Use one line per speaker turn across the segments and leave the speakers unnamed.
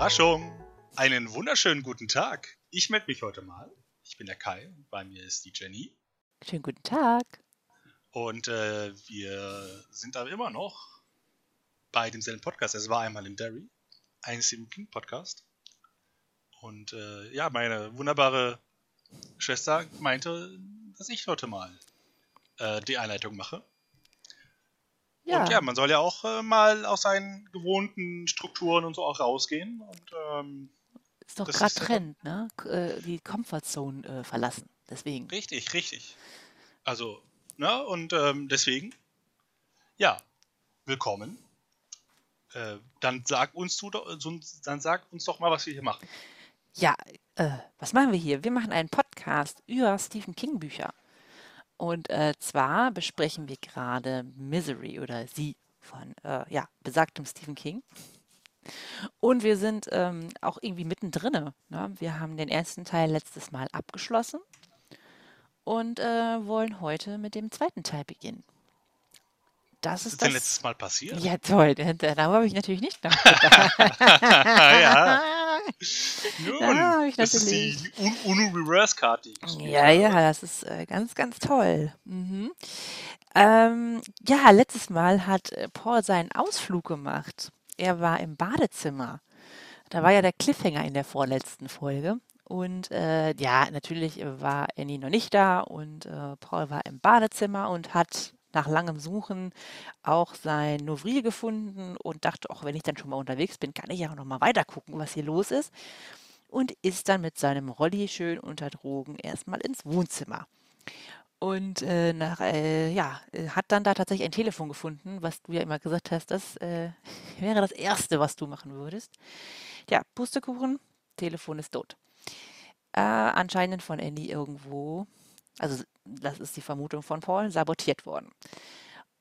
Überraschung! Einen wunderschönen guten Tag. Ich melde mich heute mal. Ich bin der Kai und bei mir ist die Jenny.
Schönen guten Tag.
Und äh, wir sind aber immer noch bei demselben Podcast. Es war einmal in Derry, ein Stephen King Podcast. Und äh, ja, meine wunderbare Schwester meinte, dass ich heute mal äh, die Einleitung mache.
Ja.
Und ja, man soll ja auch äh, mal aus seinen gewohnten Strukturen und so auch rausgehen. Und ähm,
ist doch gerade Trend, ne? Äh, Die Comfortzone äh, verlassen. Deswegen.
richtig, richtig. Also, ne, und ähm, deswegen, ja, willkommen. Äh, dann sag uns du dann sag uns doch mal, was wir hier machen.
Ja, äh, was machen wir hier? Wir machen einen Podcast über Stephen King Bücher. Und äh, zwar besprechen wir gerade Misery oder Sie von, äh, ja, besagtem Stephen King. Und wir sind ähm, auch irgendwie mittendrin. Ne? Wir haben den ersten Teil letztes Mal abgeschlossen und äh, wollen heute mit dem zweiten Teil beginnen. Das ist
ist denn
das.
letztes Mal passiert?
Ja, toll. da- Darüber habe ich natürlich nicht nachgedacht.
ja. Nun,
Ja, ich
das ist die, UNO-Reverse-Card, die ich
Ja, ja, das ist äh, ganz, ganz toll. Mhm. Ähm, ja, letztes Mal hat äh, Paul seinen Ausflug gemacht. Er war im Badezimmer. Da war ja der Cliffhanger in der vorletzten Folge. Und äh, ja, natürlich war Annie noch nicht da und äh, Paul war im Badezimmer und hat nach langem Suchen auch sein Novril gefunden und dachte, auch wenn ich dann schon mal unterwegs bin, kann ich ja auch noch mal weiter gucken, was hier los ist. Und ist dann mit seinem Rolli schön unter Drogen erstmal ins Wohnzimmer. Und äh, nach, äh, ja, äh, hat dann da tatsächlich ein Telefon gefunden, was du ja immer gesagt hast, das äh, wäre das Erste, was du machen würdest. Ja, Pustekuchen, Telefon ist tot. Äh, anscheinend von Andy irgendwo, also das ist die Vermutung von Paul, sabotiert worden.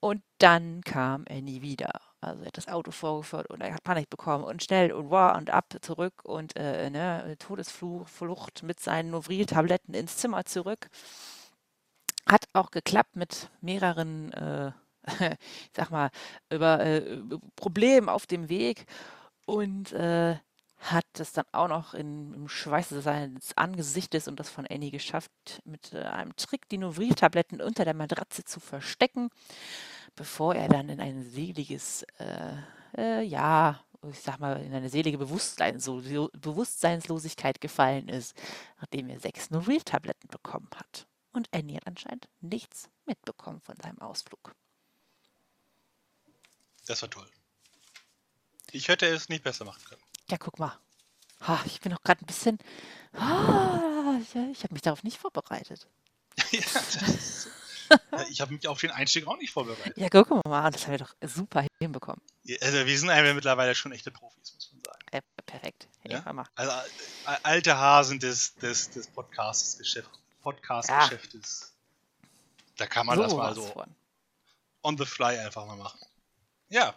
Und dann kam Annie wieder. Also er hat das Auto vorgeführt und er hat Panik bekommen und schnell und wow und ab zurück und äh, ne, Todesflucht Flucht mit seinen Novril-Tabletten ins Zimmer zurück. Hat auch geklappt mit mehreren, äh, ich sag mal, über äh, Problemen auf dem Weg und äh, hat es dann auch noch in, im Schweiß seines Angesichtes und das von Annie geschafft, mit äh, einem Trick die Novril-Tabletten unter der Matratze zu verstecken, bevor er dann in ein seliges, äh, äh, ja, ich sag mal, in eine selige Bewusstsein, so, Bewusstseinslosigkeit gefallen ist, nachdem er sechs Novril-Tabletten bekommen hat. Und Annie hat anscheinend nichts mitbekommen von seinem Ausflug.
Das war toll. Ich hätte es nicht besser machen können.
Ja, guck mal. Ha, ich bin noch gerade ein bisschen. Ah, ja, ich habe mich darauf nicht vorbereitet.
ja, das so. Ja, ich habe mich auf den Einstieg auch nicht vorbereitet.
Ja, guck mal, das haben wir doch super hinbekommen.
Also wir sind einfach mittlerweile schon echte Profis, muss man sagen.
Äh, perfekt. Hey,
Ja? Also äh, alte Hasen des, des, des Podcast-Geschäftes. Da kann man das mal so on the fly einfach mal machen. Ja,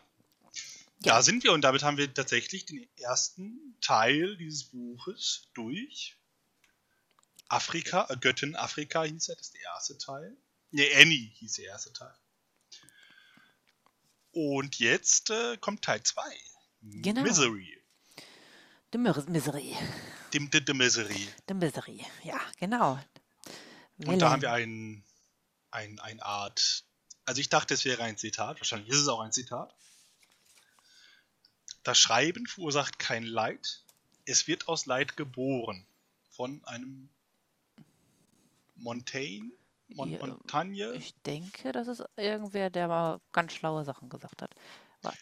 Ja.
da sind wir und damit haben wir tatsächlich den ersten Teil dieses Buches durch. Afrika, äh, Göttin Afrika hieß er, das ist der erste Teil. Ne, Annie hieß der erste Teil. Und jetzt äh, kommt Teil 2.
Genau.
Misery.
The Mis- Misery.
Dem, dem, dem Misery.
The Misery. Ja, genau.
Und da haben wir ein, ein, ein Art. Also ich dachte, es wäre ein Zitat. Wahrscheinlich ist es auch ein Zitat. Das Schreiben verursacht kein Leid. Es wird aus Leid geboren. Von einem Montaigne? Mon Montagne?
Ich denke, das ist irgendwer, der mal ganz schlaue Sachen gesagt hat. Warte.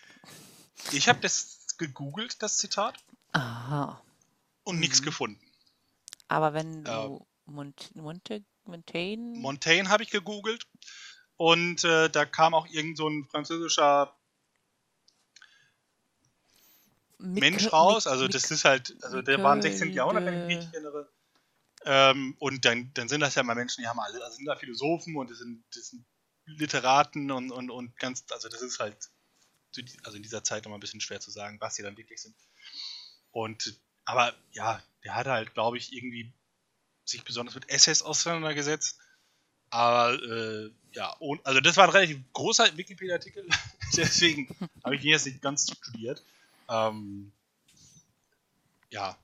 Ich habe das gegoogelt, das Zitat,
Aha.
und nichts
Mhm.
gefunden.
Aber wenn
Äh,
du Mont Monte Montaigne.
Montaigne habe ich gegoogelt und äh, da kam auch irgend so ein französischer Mensch
Mikke-
raus.
Mik-
Also
Mik-
das ist halt, also der war im
Mikkel
16. Jahrhundert, wenn ich mich
de-
richtig erinnere. Ähm, und dann, dann sind das ja mal Menschen, die haben alle, also sind da Philosophen und das sind, das sind Literaten und, und, und ganz, also das ist halt, also in dieser Zeit immer ein bisschen schwer zu sagen, was sie dann wirklich sind. Und, aber ja, der hat halt, glaube ich, irgendwie sich besonders mit Essays auseinandergesetzt. Aber äh, ja, und, also das war ein relativ großer Wikipedia-Artikel, deswegen habe ich ihn jetzt nicht ganz studiert. Ähm, ja.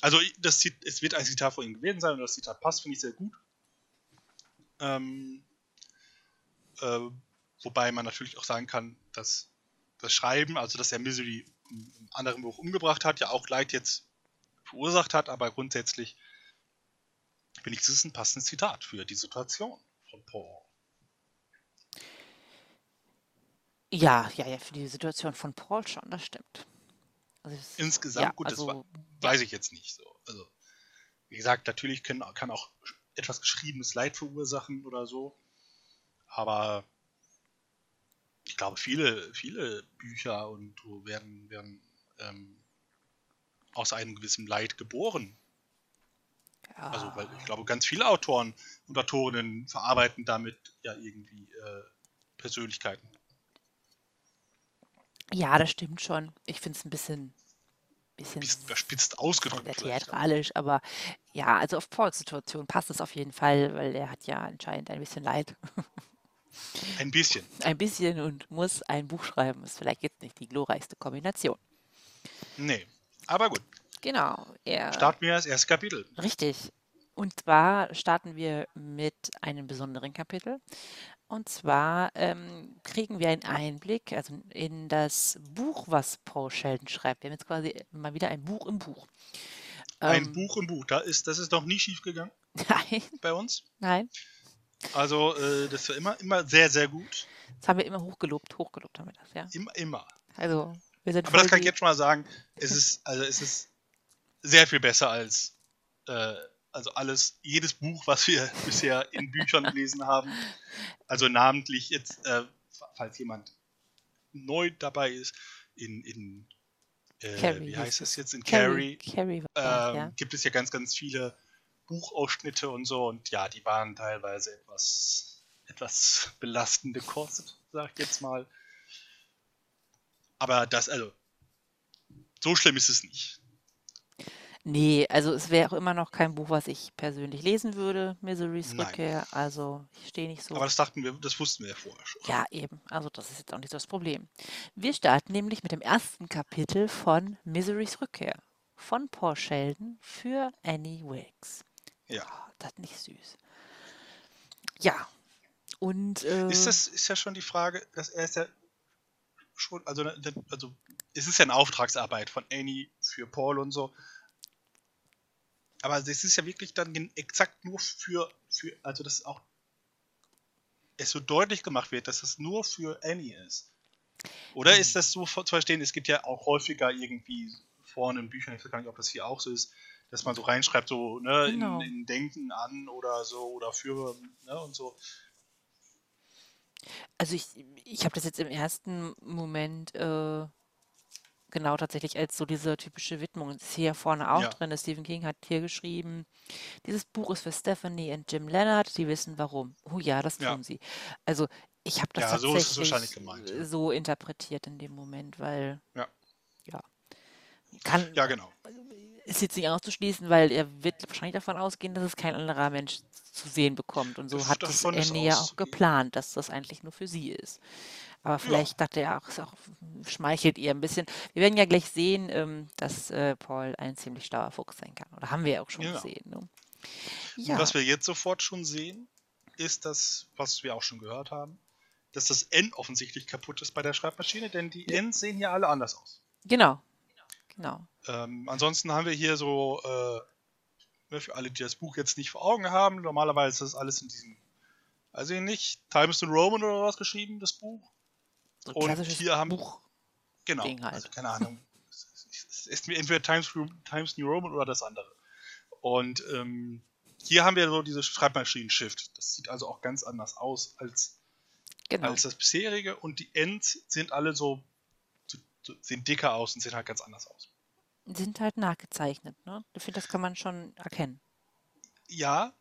Also das, es wird ein Zitat von ihm gewesen sein und das Zitat passt, finde ich sehr gut. Ähm, äh, wobei man natürlich auch sagen kann, dass das Schreiben, also dass er Misery im anderen Buch umgebracht hat, ja auch Leid jetzt verursacht hat, aber grundsätzlich finde ich, das ist ein passendes Zitat für die Situation von Paul.
Ja, ja, ja, für die Situation von Paul schon, das stimmt.
Also das, Insgesamt, ja, gut, also, das war, weiß ich jetzt nicht so. Also, wie gesagt, natürlich können, kann auch etwas geschriebenes Leid verursachen oder so. Aber ich glaube, viele, viele Bücher und so werden, werden ähm, aus einem gewissen Leid geboren. Ja. Also, weil ich glaube, ganz viele Autoren und Autorinnen verarbeiten damit ja irgendwie äh, Persönlichkeiten.
Ja, das stimmt schon. Ich finde es ein bisschen,
bisschen überspitzt ausgedrückt.
Theatralisch, ja. aber ja, also auf Pauls Situation passt es auf jeden Fall, weil er hat ja anscheinend ein bisschen Leid.
Ein bisschen.
Ein bisschen und muss ein Buch schreiben. Ist vielleicht jetzt nicht die glorreichste Kombination.
Nee, aber gut.
Genau.
Starten wir das erste Kapitel.
Richtig. Und zwar starten wir mit einem besonderen Kapitel. Und zwar ähm, kriegen wir einen Einblick also in das Buch, was Paul Sheldon schreibt. Wir haben jetzt quasi mal wieder ein Buch im Buch.
Ein ähm, Buch im Buch. Da ist, das ist noch nie schief gegangen.
Nein.
Bei uns.
Nein.
Also, äh, das war immer, immer sehr, sehr gut.
Das haben wir immer hochgelobt. Hochgelobt haben wir das, ja.
Immer, immer.
Also,
wir sind Aber das kann ich jetzt schon mal sagen. Es ist, also, es ist sehr viel besser als, äh, also alles, jedes Buch, was wir bisher in Büchern gelesen haben. Also namentlich jetzt, äh, falls jemand neu dabei ist, in, in äh, wie heißt es jetzt, in Carrie, Carrie, Carrie ähm, ja. gibt es ja ganz, ganz viele Buchausschnitte und so und ja, die waren teilweise etwas, etwas belastende Kost, sag ich jetzt mal. Aber das, also, so schlimm ist es nicht.
Nee, also es wäre auch immer noch kein Buch, was ich persönlich lesen würde, Misery's Nein. Rückkehr. Also ich stehe nicht so.
Aber das dachten wir, das wussten wir ja vorher schon.
Ja, eben. Also das ist jetzt auch nicht so das Problem. Wir starten nämlich mit dem ersten Kapitel von Misery's Rückkehr von Paul Sheldon für Annie Wilkes.
Ja. Oh,
das ist nicht süß. Ja. Und äh,
ist das ist ja schon die Frage, dass er ist ja schon, also, also es ist ja eine Auftragsarbeit von Annie für Paul und so aber es ist ja wirklich dann exakt nur für, für also dass auch es so deutlich gemacht wird, dass es nur für Annie ist. Oder mhm. ist das so zu verstehen, es gibt ja auch häufiger irgendwie vorne in Büchern, ich weiß gar nicht, ob das hier auch so ist, dass man so reinschreibt, so ne, genau. in, in, Denken an oder so oder für ne, und so.
Also ich, ich habe das jetzt im ersten Moment äh, genau tatsächlich als so diese typische Widmung. Das ist hier vorne auch Ja. drin. Stephen King hat hier geschrieben, dieses Buch ist für Stephanie und Jim Leonard, die wissen warum. Oh ja, das Ja. tun sie. Also ich habe das Ja, so ist es wahrscheinlich gemeint. Ja. so interpretiert in dem Moment, weil
Ja.
ja, kann,
Ja, genau.
ist jetzt nicht auszuschließen, weil er wird wahrscheinlich davon ausgehen, dass es kein anderer Mensch zu sehen bekommt. Und so Das, hat es davon ist ja auch geplant, dass das eigentlich nur für sie ist. Aber vielleicht ja. dachte er auch, es auch, schmeichelt ihr ein bisschen. Wir werden ja gleich sehen, ähm, dass äh, Paul ein ziemlich schlauer Fuchs sein kann. Oder haben wir ja auch schon ja. gesehen. Ne?
Ja. Und was wir jetzt sofort schon sehen, ist das, was wir auch schon gehört haben, dass das N offensichtlich kaputt ist bei der Schreibmaschine, denn die. Ns sehen ja alle anders aus.
Genau. Genau.
Ähm, ansonsten haben wir hier so, äh, ne, für alle, die das Buch jetzt nicht vor Augen haben, normalerweise ist das alles in diesem, also nicht, Times New Roman oder was geschrieben, das Buch.
So und hier haben Buch
genau, Ding halt. also keine Ahnung. es ist entweder Times, Times New Roman oder das andere. Und ähm, hier haben wir so diese Schreibmaschinen-Shift. Das sieht also auch ganz anders aus als, genau. als das bisherige. Und die Ends sind alle so, so, sehen dicker aus und sehen halt ganz anders aus.
Sind halt nachgezeichnet, ne? Ich finde, das kann man schon erkennen.
Ja,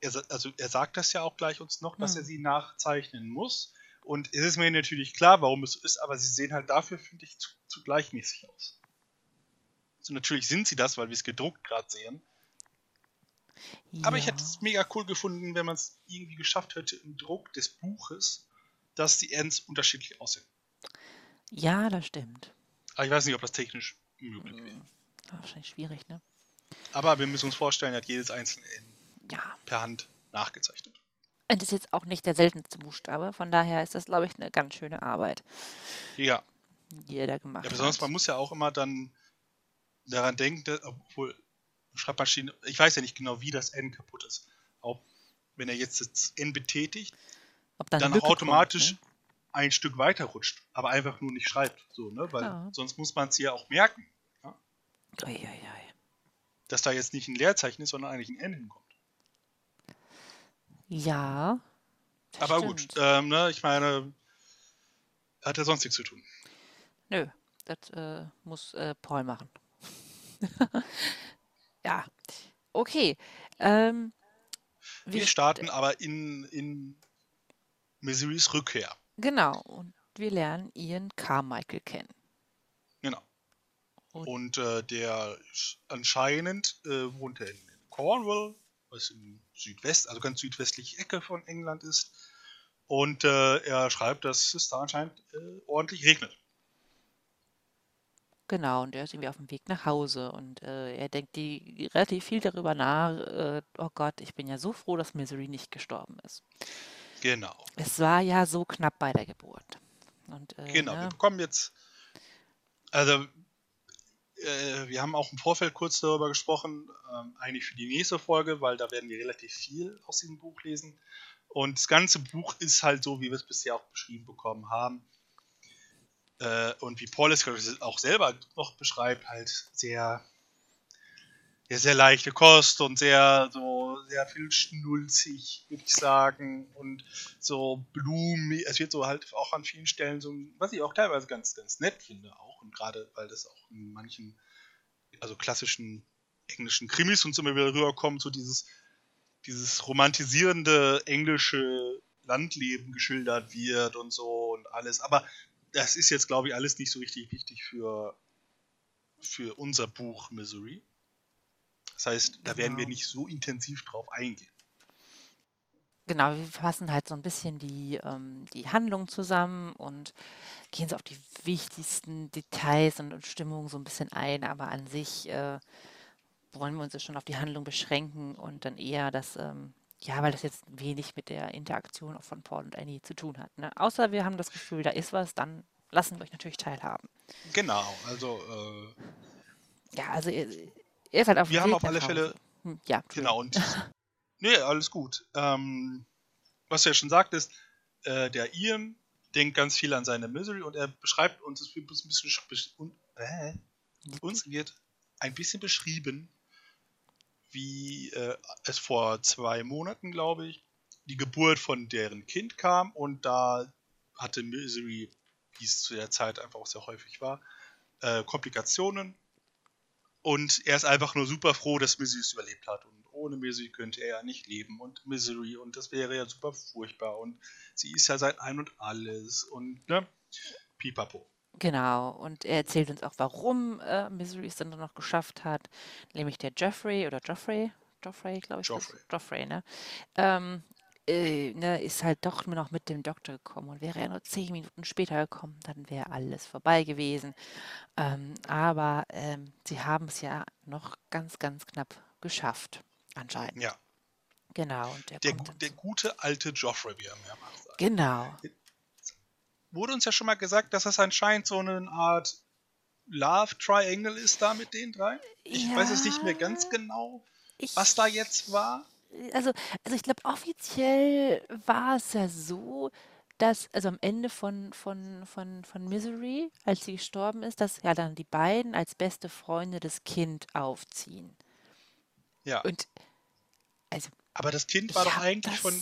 er, also er sagt das ja auch gleich uns noch, dass hm. er sie nachzeichnen muss. Und es ist mir natürlich klar, warum es so ist, aber sie sehen halt dafür, finde ich, zu, zu, gleichmäßig aus. Also natürlich sind sie das, weil wir es gedruckt gerade sehen. Ja. Aber ich hätte es mega cool gefunden, wenn man es irgendwie geschafft hätte, im Druck des Buches, dass die Ends unterschiedlich aussehen.
Ja, das stimmt.
Aber ich weiß nicht, ob das technisch möglich wäre.
Hm, wahrscheinlich schwierig, ne?
Aber wir müssen uns vorstellen, er hat jedes einzelne N
Ja.
per Hand nachgezeichnet.
Und das ist jetzt auch nicht der seltenste Buchstabe, von daher ist das, glaube ich, eine ganz schöne Arbeit,
Ja,
die er da gemacht
ja besonders
hat.
man muss ja auch immer dann daran denken, dass, obwohl Schreibmaschine, ich weiß ja nicht genau, wie das N kaputt ist. Ob, wenn er jetzt das N betätigt, dann
Lücke
automatisch
kommt, ne?
ein Stück weiter rutscht, aber einfach nur nicht schreibt. So, ne? Weil
Ja.
sonst muss man es ja auch merken,
ne? Ui, ui, ui.
dass da jetzt nicht ein Leerzeichen ist, sondern eigentlich ein N hinkommt.
Ja.
Aber gut,
stimmt.
ähm, ne, ich meine, hat er sonst nichts zu tun.
Nö, das äh, muss äh, Paul machen. ja, okay. Ähm,
Wir
st-
starten aber in, in Missourys Rückkehr.
Genau, und wir lernen Ian Carmichael kennen.
Genau.
Und-
Und äh, der anscheinend äh, wohnt er in Cornwall, was in Südwest, also ganz südwestliche Ecke von England ist. Und äh, er schreibt, dass es da anscheinend äh, ordentlich regnet.
Genau, und er ist irgendwie auf dem Weg nach Hause und äh, er denkt die relativ viel darüber nach. Äh, oh Gott, ich bin ja so froh, dass Misery nicht gestorben ist.
Genau.
Es war ja so knapp bei der Geburt. Und, äh,
Genau, wir
ne,
bekommen jetzt. Also, äh, wir haben auch im Vorfeld kurz darüber gesprochen, ähm, eigentlich für die nächste Folge, weil da werden wir relativ viel aus diesem Buch lesen. Und das ganze Buch ist halt so, wie wir es bisher auch beschrieben bekommen haben. Äh, und wie Paul es auch selber noch beschreibt, halt sehr, ja, sehr leichte Kost und sehr, so, sehr viel schnulzig, würde ich sagen. Und so blumig, es wird so halt auch an vielen Stellen so, was ich auch teilweise ganz, ganz nett finde auch. Und gerade, weil das auch in manchen, also klassischen englischen Krimis und so immer wieder rüberkommt, so dieses, dieses romantisierende englische Landleben geschildert wird und so und alles. Aber das ist jetzt, glaube ich, alles nicht so richtig wichtig für, für unser Buch Missouri. Das heißt, da werden wir
Genau.
nicht so intensiv drauf eingehen.
Genau, wir fassen halt so ein bisschen die, ähm, die Handlung zusammen und gehen so auf die wichtigsten Details und, und Stimmungen so ein bisschen ein, aber an sich äh, wollen wir uns jetzt schon auf die Handlung beschränken und dann eher das, ähm, ja, weil das jetzt wenig mit der Interaktion auch von Paul und Annie zu tun hat. Ne? Außer wir haben das Gefühl, da ist was, dann lassen wir euch natürlich teilhaben.
Genau, also äh,
Ja, also ist halt auf
wir haben auf alle Fälle.
Hm, ja,
Genau, und nee, alles gut. Ähm, was du ja schon sagtest, äh, der Ian denkt ganz viel an seine Misery und er beschreibt uns, es wird ein bisschen äh, uns wird ein bisschen beschrieben, wie äh, es vor zwei Monaten, glaube ich, die Geburt von deren Kind kam und da hatte Misery, wie es zu der Zeit einfach auch sehr häufig war, äh, Komplikationen und er ist einfach nur super froh, dass Misery es überlebt hat. Und ohne Misery könnte er ja nicht leben. Und Misery, und das wäre ja super furchtbar. Und sie ist ja sein Ein und Alles. Und, ne? Pipapo.
Genau, und er erzählt uns auch, warum äh, Misery es dann noch geschafft hat, nämlich der Jeffrey oder Joffrey, Joffrey, glaube ich?
Joffrey.
Joffrey, ne? Ähm, äh, ne, ist halt doch nur noch mit dem Doktor gekommen und wäre er nur zehn Minuten später gekommen, dann wäre alles vorbei gewesen. Ähm, aber ähm, sie haben es ja noch ganz, ganz knapp geschafft, anscheinend.
Ja.
Genau, und der
Der, der gute alte Joffrey, wie er mehrmals sagt.
Genau,
Wurde uns ja schon mal gesagt, dass das anscheinend so eine Art Love Triangle ist da mit den drei. Ich weiß es nicht mehr ganz
Ja,
genau,
ich
was da jetzt war.
Also, also ich glaube, offiziell war es ja so, dass, also am Ende von, von, von, von Misery, als sie gestorben ist, dass ja dann die beiden als beste Freunde das Kind aufziehen.
Ja.
Und also
Aber das Kind war doch eigentlich von,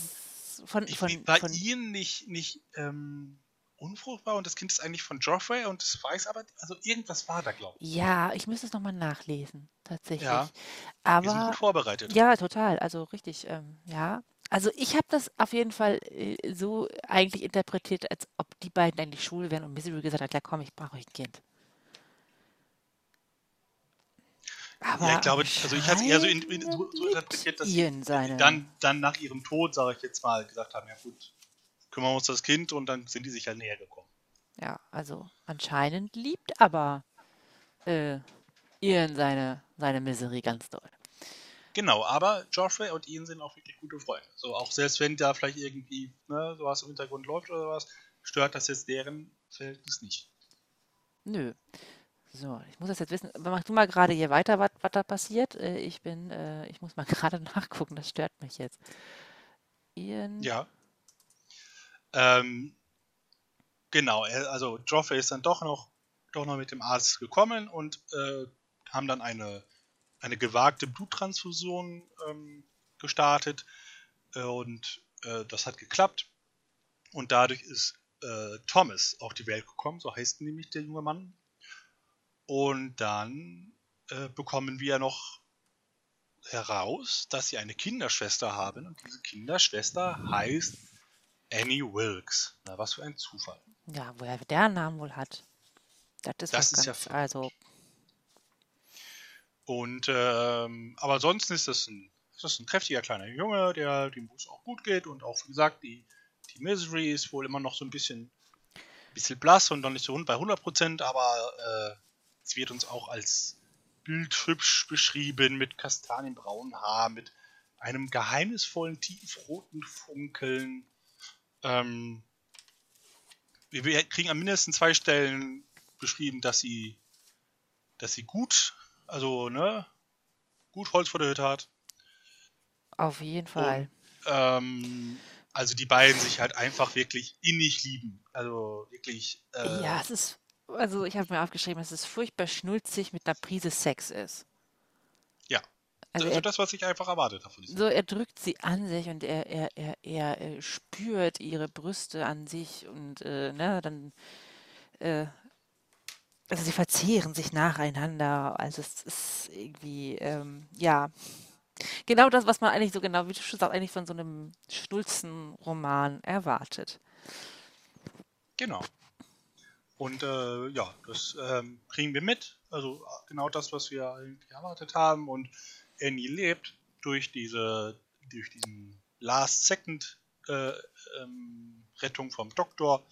von,
ich,
von,
war
von,
Ian nicht, nicht ähm, unfruchtbar und das Kind ist eigentlich von Joffrey und das weiß aber, also irgendwas war da, glaube ich.
ja, ich müsste es nochmal nachlesen, tatsächlich.
Ja, wir sind
Aber
gut vorbereitet.
Ja, total. Also richtig, ähm, ja. Also ich habe das auf jeden Fall äh, so eigentlich interpretiert, als ob die beiden eigentlich schwul wären und Misery gesagt hat, ja komm, ich brauche euch ein Kind. Aber
Ja, ich glaube, also ich hatte es eher so, in, in, so, so interpretiert, dass sie dann, dann nach ihrem Tod, sage ich jetzt mal, gesagt haben, ja gut, kümmern wir uns das Kind und dann sind die sich halt näher gekommen.
Ja, also anscheinend liebt aber äh, Ian seine, seine Miserie ganz doll.
Genau, aber Joffrey und Ian sind auch wirklich gute Freunde. So, auch selbst wenn da vielleicht irgendwie ne, sowas im Hintergrund läuft oder was, stört das jetzt deren Verhältnis nicht.
Nö. So, ich muss das jetzt wissen. Mach du mal gerade hier weiter, was da passiert. Äh, ich bin, äh, ich muss mal gerade nachgucken, das stört mich jetzt. Ian.
Ja. Ähm, genau, also Joffrey ist dann doch noch, doch noch mit dem Arzt gekommen und äh, haben dann eine eine gewagte Bluttransfusion ähm, gestartet äh, und äh, das hat geklappt. Und dadurch ist äh, Thomas auf die Welt gekommen, so heißt nämlich der junge Mann. Und dann äh, bekommen wir noch heraus, dass sie eine Kinderschwester haben und diese Kinderschwester heißt Annie Wilkes. Na, was für ein Zufall.
Ja, woher der Namen wohl hat. Das ist,
das ist
ganz,
ja
also
und ähm, aber ansonsten ist das ein, ist das ein kräftiger kleiner Junge, der dem Bus auch gut geht und auch wie gesagt, die, die Misery ist wohl immer noch so ein bisschen, bisschen blass und noch nicht so bei 100%, aber äh, es wird uns auch als bildhübsch beschrieben mit kastanienbraunen Haar, mit einem geheimnisvollen tiefroten Funkeln. Ähm, wir kriegen an mindestens zwei Stellen beschrieben, dass sie, dass sie gut also, ne? Gut Holz vor der Hütte hat.
Auf jeden Fall.
Und, ähm, also die beiden sich halt einfach wirklich innig lieben. Also wirklich. Äh,
ja, es ist. Also ich habe mir aufgeschrieben, dass es furchtbar schnulzig mit einer Prise Sex ist.
Also, also er, das, was ich einfach erwartet habe von.
So, er drückt sie an sich und er, er, er, er, er spürt ihre Brüste an sich und äh, ne, dann äh, also sie verzehren sich nacheinander. Also es ist irgendwie, ähm, ja, genau das, was man eigentlich so genau, wie du schon sagst, eigentlich von so einem Schnulzenroman erwartet.
Genau. Und äh, ja, das ähm, kriegen wir mit. Also genau das, was wir eigentlich erwartet haben. Und Annie lebt durch diese, durch diesen Last Second äh, ähm, Rettung vom Doktor.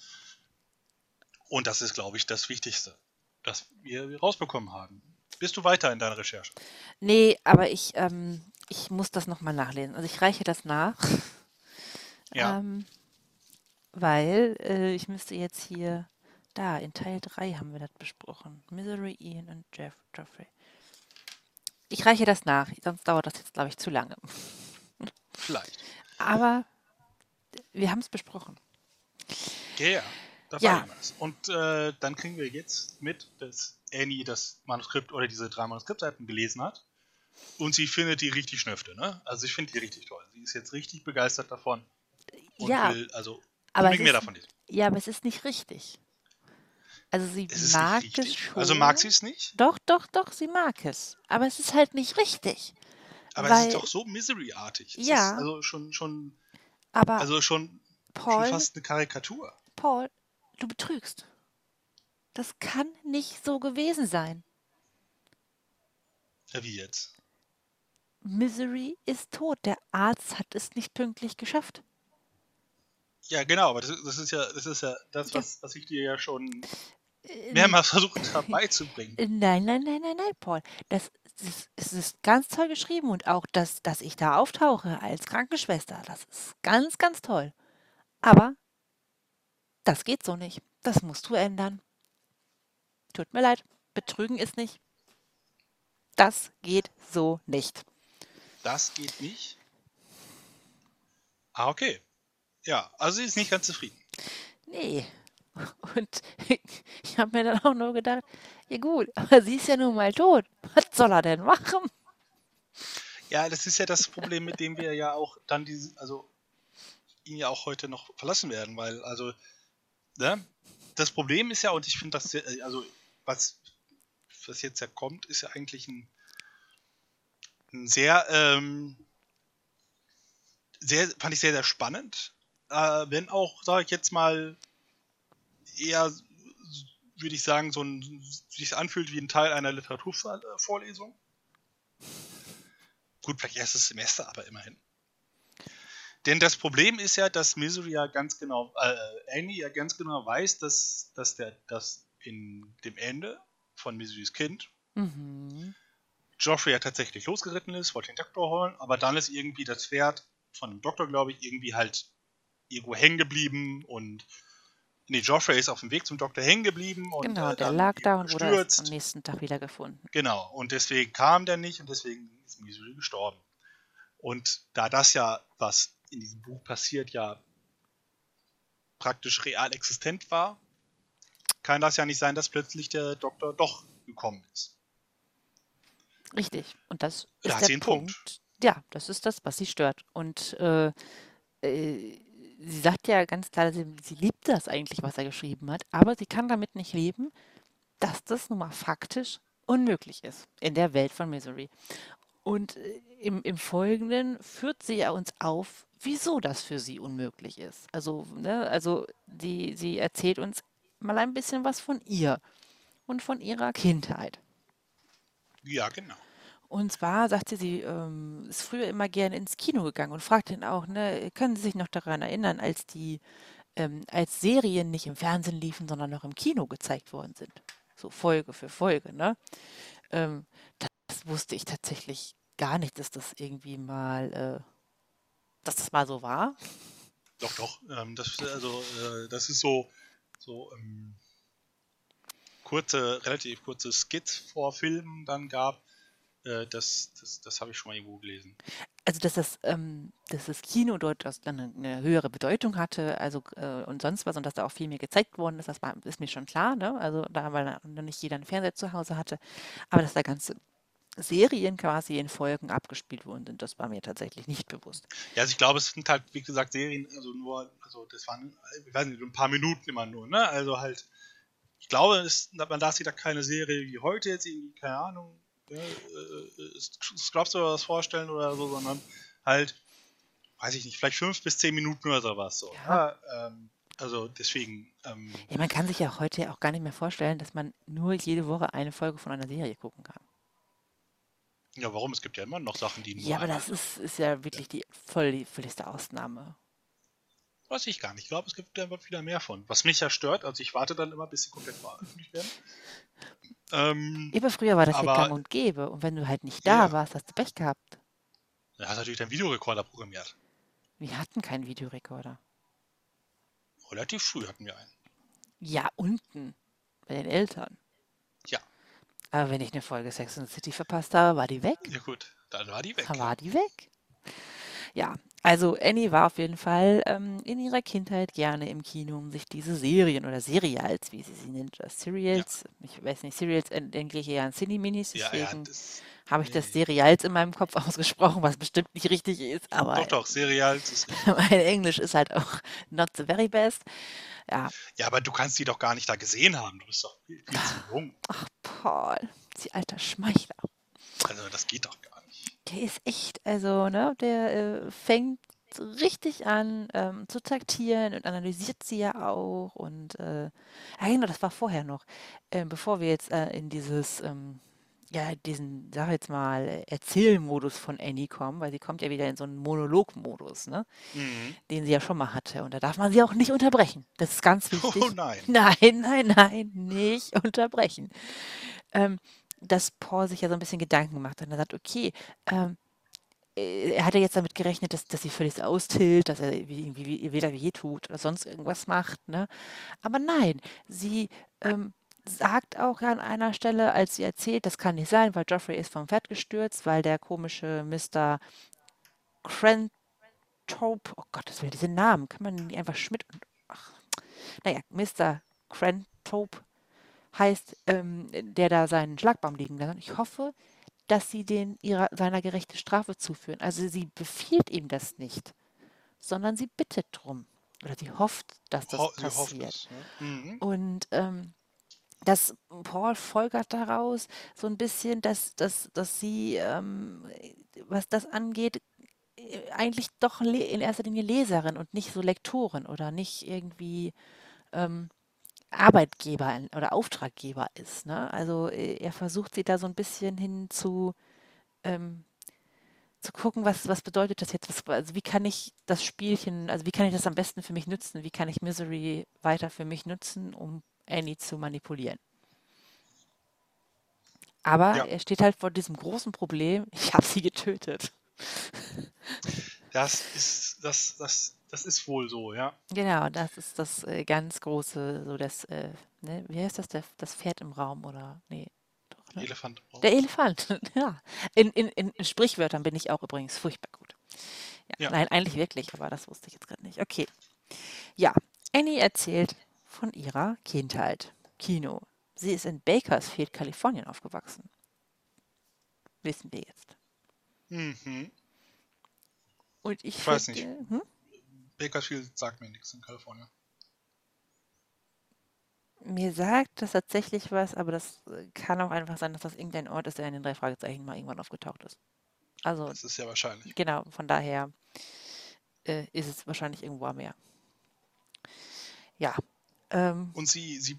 Und das ist, glaube ich, das Wichtigste das wir rausbekommen haben. Bist du weiter in deiner Recherche?
Nee, aber ich, ähm, ich muss das nochmal nachlesen. Also ich reiche das nach.
Ja.
Ähm, weil äh, ich müsste jetzt hier, da, in Teil 3 haben wir das besprochen. Misery, Ian und Jeff, Geoffrey. Ich reiche das nach, sonst dauert das jetzt, glaube ich, zu lange.
Vielleicht.
Aber wir haben es besprochen.
Ja. Yeah. Da ja. Und äh, dann kriegen wir jetzt mit, dass Annie das Manuskript oder diese drei Manuskriptseiten gelesen hat. Und sie findet die richtig schnöfte, ne? Also ich finde die richtig toll. Sie ist jetzt richtig begeistert davon.
Und ja.
will also
aber
davon lesen.
Ja, aber es ist nicht richtig. Also sie mag es schon.
Also mag sie es nicht?
Doch, doch, doch, sie mag es. Aber es ist halt nicht richtig.
Aber weil, es ist doch so Misery-artig.
Ja.
also schon, schon,
aber
also schon,
Paul,
schon fast eine Karikatur.
Paul, Du betrügst. Das kann nicht so gewesen sein.
Ja, wie jetzt?
Misery ist tot. Der Arzt hat es nicht pünktlich geschafft.
Ja, genau, aber das, das ist ja, das ist ja das, was, was ich dir ja schon mehrmals versucht habe beizubringen.
Nein, nein, nein, nein, nein, Paul. Das, das, es ist ganz toll geschrieben und auch, dass, dass ich da auftauche als Krankenschwester, das ist ganz, ganz toll. Aber das geht so nicht. Das musst du ändern. Tut mir leid, betrügen ist nicht. Das geht so nicht.
Das geht nicht? Ah, okay. Ja, also sie ist nicht ganz zufrieden.
Nee. Und ich habe mir dann auch nur gedacht, ja gut, aber sie ist ja nun mal tot. Was soll er denn machen?
Ja, das ist ja das Problem, mit dem wir ja auch dann diese, also ihn ja auch heute noch verlassen werden, weil also ne? Das Problem ist ja, und ich finde das, also was, was jetzt ja kommt, ist ja eigentlich ein, ein sehr, ähm, sehr, fand ich sehr, sehr spannend. Äh, wenn auch, sage ich jetzt mal, eher, würde ich sagen, so ein, sich anfühlt wie ein Teil einer Literaturvorlesung. Gut, vielleicht erstes Semester, aber immerhin. Denn das Problem ist ja, dass Misery ja ganz genau, äh, Annie ja ganz genau weiß, dass, dass, der, dass in dem Ende von Miserys Kind
Mhm.
Joffrey ja tatsächlich losgeritten ist, wollte den Doktor holen, aber dann ist irgendwie das Pferd von dem Doktor, glaube ich, irgendwie halt irgendwo hängen geblieben und nee, Joffrey ist auf dem Weg zum Doktor hängen geblieben und
Genau,
äh,
der lag da und wurde erst am
gestürzt.
nächsten Tag wieder gefunden.
Genau, und deswegen kam der nicht und deswegen ist Missouri gestorben. Und da das ja, was in diesem Buch passiert, ja praktisch real existent war, kann das ja nicht sein, dass plötzlich der Doktor doch gekommen ist.
Richtig. Und das
Da
ist der Punkt.
Punkt.
Ja, das ist das, was sie stört. Und äh, äh, sie sagt ja ganz klar, sie, sie liebt das eigentlich, was er geschrieben hat, aber sie kann damit nicht leben, dass das nun mal faktisch unmöglich ist in der Welt von Misery. Und äh, im, im Folgenden führt sie ja uns auf, wieso das für sie unmöglich ist. Also, ne, also die, sie erzählt uns mal ein bisschen was von ihr und von ihrer Kindheit.
Ja, genau.
Und zwar sagt sie, sie ähm, ist früher immer gerne ins Kino gegangen und fragt ihn auch, ne, können Sie sich noch daran erinnern, als die, ähm, als Serien nicht im Fernsehen liefen, sondern noch im Kino gezeigt worden sind? So Folge für Folge, ne? Ähm, das wusste ich tatsächlich gar nicht, dass das irgendwie mal, äh, dass das mal so war.
Doch, doch. Ähm, das, also, äh, das ist so, so ähm, kurze, relativ kurze Skits vor Filmen dann gab. Äh, das das, das habe ich schon mal irgendwo gelesen.
Also, dass das, ähm, dass das Kino dort aus dann 'ne 'ne höhere Bedeutung hatte, also, äh, und sonst was und dass da auch viel mehr gezeigt worden ist, das war ist mir schon klar, ne? Also, da weil nicht jeder 'n Fernseher zu Hause hatte. Aber dass da ganze Serien quasi in Folgen abgespielt worden sind, das war mir tatsächlich nicht bewusst.
Ja, also ich glaube, es sind halt, wie gesagt, Serien, also nur, also das waren, ich weiß nicht, ein paar Minuten immer nur, ne? Also halt, ich glaube, es, man darf sich da keine Serie wie heute jetzt irgendwie, keine Ahnung, äh, Scrubs oder was vorstellen oder so, sondern halt, weiß ich nicht, vielleicht fünf bis zehn Minuten oder sowas so.
Ja.
Ja, ähm, also deswegen, ähm,
Ja, man kann sich ja heute auch gar nicht mehr vorstellen, dass man nur jede Woche eine Folge von einer Serie gucken kann.
ja, warum? Es gibt ja immer noch Sachen, die nur
Ja, aber das ist ist ja wirklich die voll die völligste Ausnahme.
Weiß ich gar nicht. Ich glaube, es gibt da wieder mehr von. Was mich ja stört, also ich warte dann immer, bis sie komplett veröffentlicht werden. Ähm,
Ja, aber früher war das ja
Aber-
gang und gäbe und wenn du halt nicht da
Ja.
warst, hast du Pech gehabt.
hast du natürlich deinen Videorekorder programmiert.
Wir hatten keinen Videorekorder.
Relativ früh hatten wir einen.
Ja, unten bei den Eltern.
Ja.
Aber wenn ich eine Folge Sex and the City verpasst habe, war die weg.
Ja gut, dann war die weg.
Dann war die weg. Ja, also Annie war auf jeden Fall ähm, in ihrer Kindheit gerne im Kino, um sich diese Serien oder Serials, wie sie sie nennt, oder Serials, ich weiß nicht, Serials äh, denke ich eher an Cine-Minis,
Ja, ja,
deswegen
das,
habe ich das
nee.
Serials in meinem Kopf ausgesprochen, was bestimmt nicht richtig ist, aber
doch, doch, Serial. Das ist,
mein Englisch ist halt auch not the very best. Ja,
ja, aber du kannst die doch gar nicht da gesehen haben. Du bist doch viel, viel zu jung.
ach Paul, sie alter Schmeichler.
Also das geht doch gar nicht.
Der ist echt, also, ne, der äh, fängt richtig an ähm, zu taktieren und analysiert sie ja auch. Und äh, ja, genau, das war vorher noch, äh, bevor wir jetzt äh, in dieses, ähm, ja, diesen, sag jetzt mal, äh, Erzählmodus von Annie kommen, weil sie kommt ja wieder in so einen Monologmodus, ne,
Mhm.
den sie ja schon mal hatte. Und da darf man sie auch nicht unterbrechen. Das ist ganz wichtig.
Oh nein.
Nein, nein, nein, nicht unterbrechen. Ähm, dass Paul sich ja so ein bisschen Gedanken gemacht hat und er sagt, okay, ähm, äh, er hatte jetzt damit gerechnet, dass, dass sie völlig austilt, dass er wie- irgendwie weder weh tut oder sonst irgendwas macht, ne? Aber nein, sie ähm, sagt auch an einer Stelle, als sie erzählt, das kann nicht sein, weil Joffrey ist vom Pferd gestürzt, weil der komische Mr. Crantope, oh Gott, das will diesen Namen, kann man nicht einfach Schmidt und, ach, naja, Mr. Crantope heißt, ähm, der da seinen Schlagbaum liegen lässt. Ich hoffe, dass sie den ihrer, seiner gerechte Strafe zuführen. Also sie befiehlt ihm das nicht, sondern sie bittet drum. Oder sie hofft, dass das
Ho
passiert.
es. Ne? Mhm.
Und ähm, das Paul folgert daraus so ein bisschen, dass, dass, dass sie, ähm, was das angeht, äh, eigentlich doch in erster Linie Leserin und nicht so Lektorin oder nicht irgendwie ähm, Arbeitgeber oder Auftraggeber ist. Ne? Also äh, er versucht sie da so ein bisschen hin zu, ähm, zu gucken, was, was bedeutet das jetzt? Was, also wie kann ich das Spielchen, also wie kann ich das am besten für mich nutzen? Wie kann ich Misery weiter für mich nutzen, um Annie zu manipulieren? Aber
Ja,
er steht halt vor diesem großen Problem, ich habe sie getötet.
das ist, das, das, das ist wohl so, ja.
Genau, das ist das äh, ganz große, so das, äh, ne, wie heißt das, der, das Pferd im Raum oder, nee, doch, ne?
Elefant im Raum.
Der Elefant, ja. In, in, in Sprichwörtern bin ich auch übrigens furchtbar gut. Ja,
Ja,
nein, eigentlich wirklich, aber das wusste ich jetzt gerade nicht. Okay, ja. Annie erzählt von ihrer Kindheit. Kino. Sie ist in Bakersfield, Kalifornien aufgewachsen. Wissen wir jetzt.
mhm.
Und ich
Ich weiß nicht.
finde, hm?
Bakersfield sagt mir nichts in Kalifornien.
Mir sagt das tatsächlich was, aber das äh, kann auch einfach sein, dass das irgendein Ort ist, der in den drei Fragezeichen mal irgendwann aufgetaucht ist. Also,
Das ist ja wahrscheinlich.
genau, von daher äh, ist es wahrscheinlich irgendwo am Meer. Ja, ähm,
Und sie, sie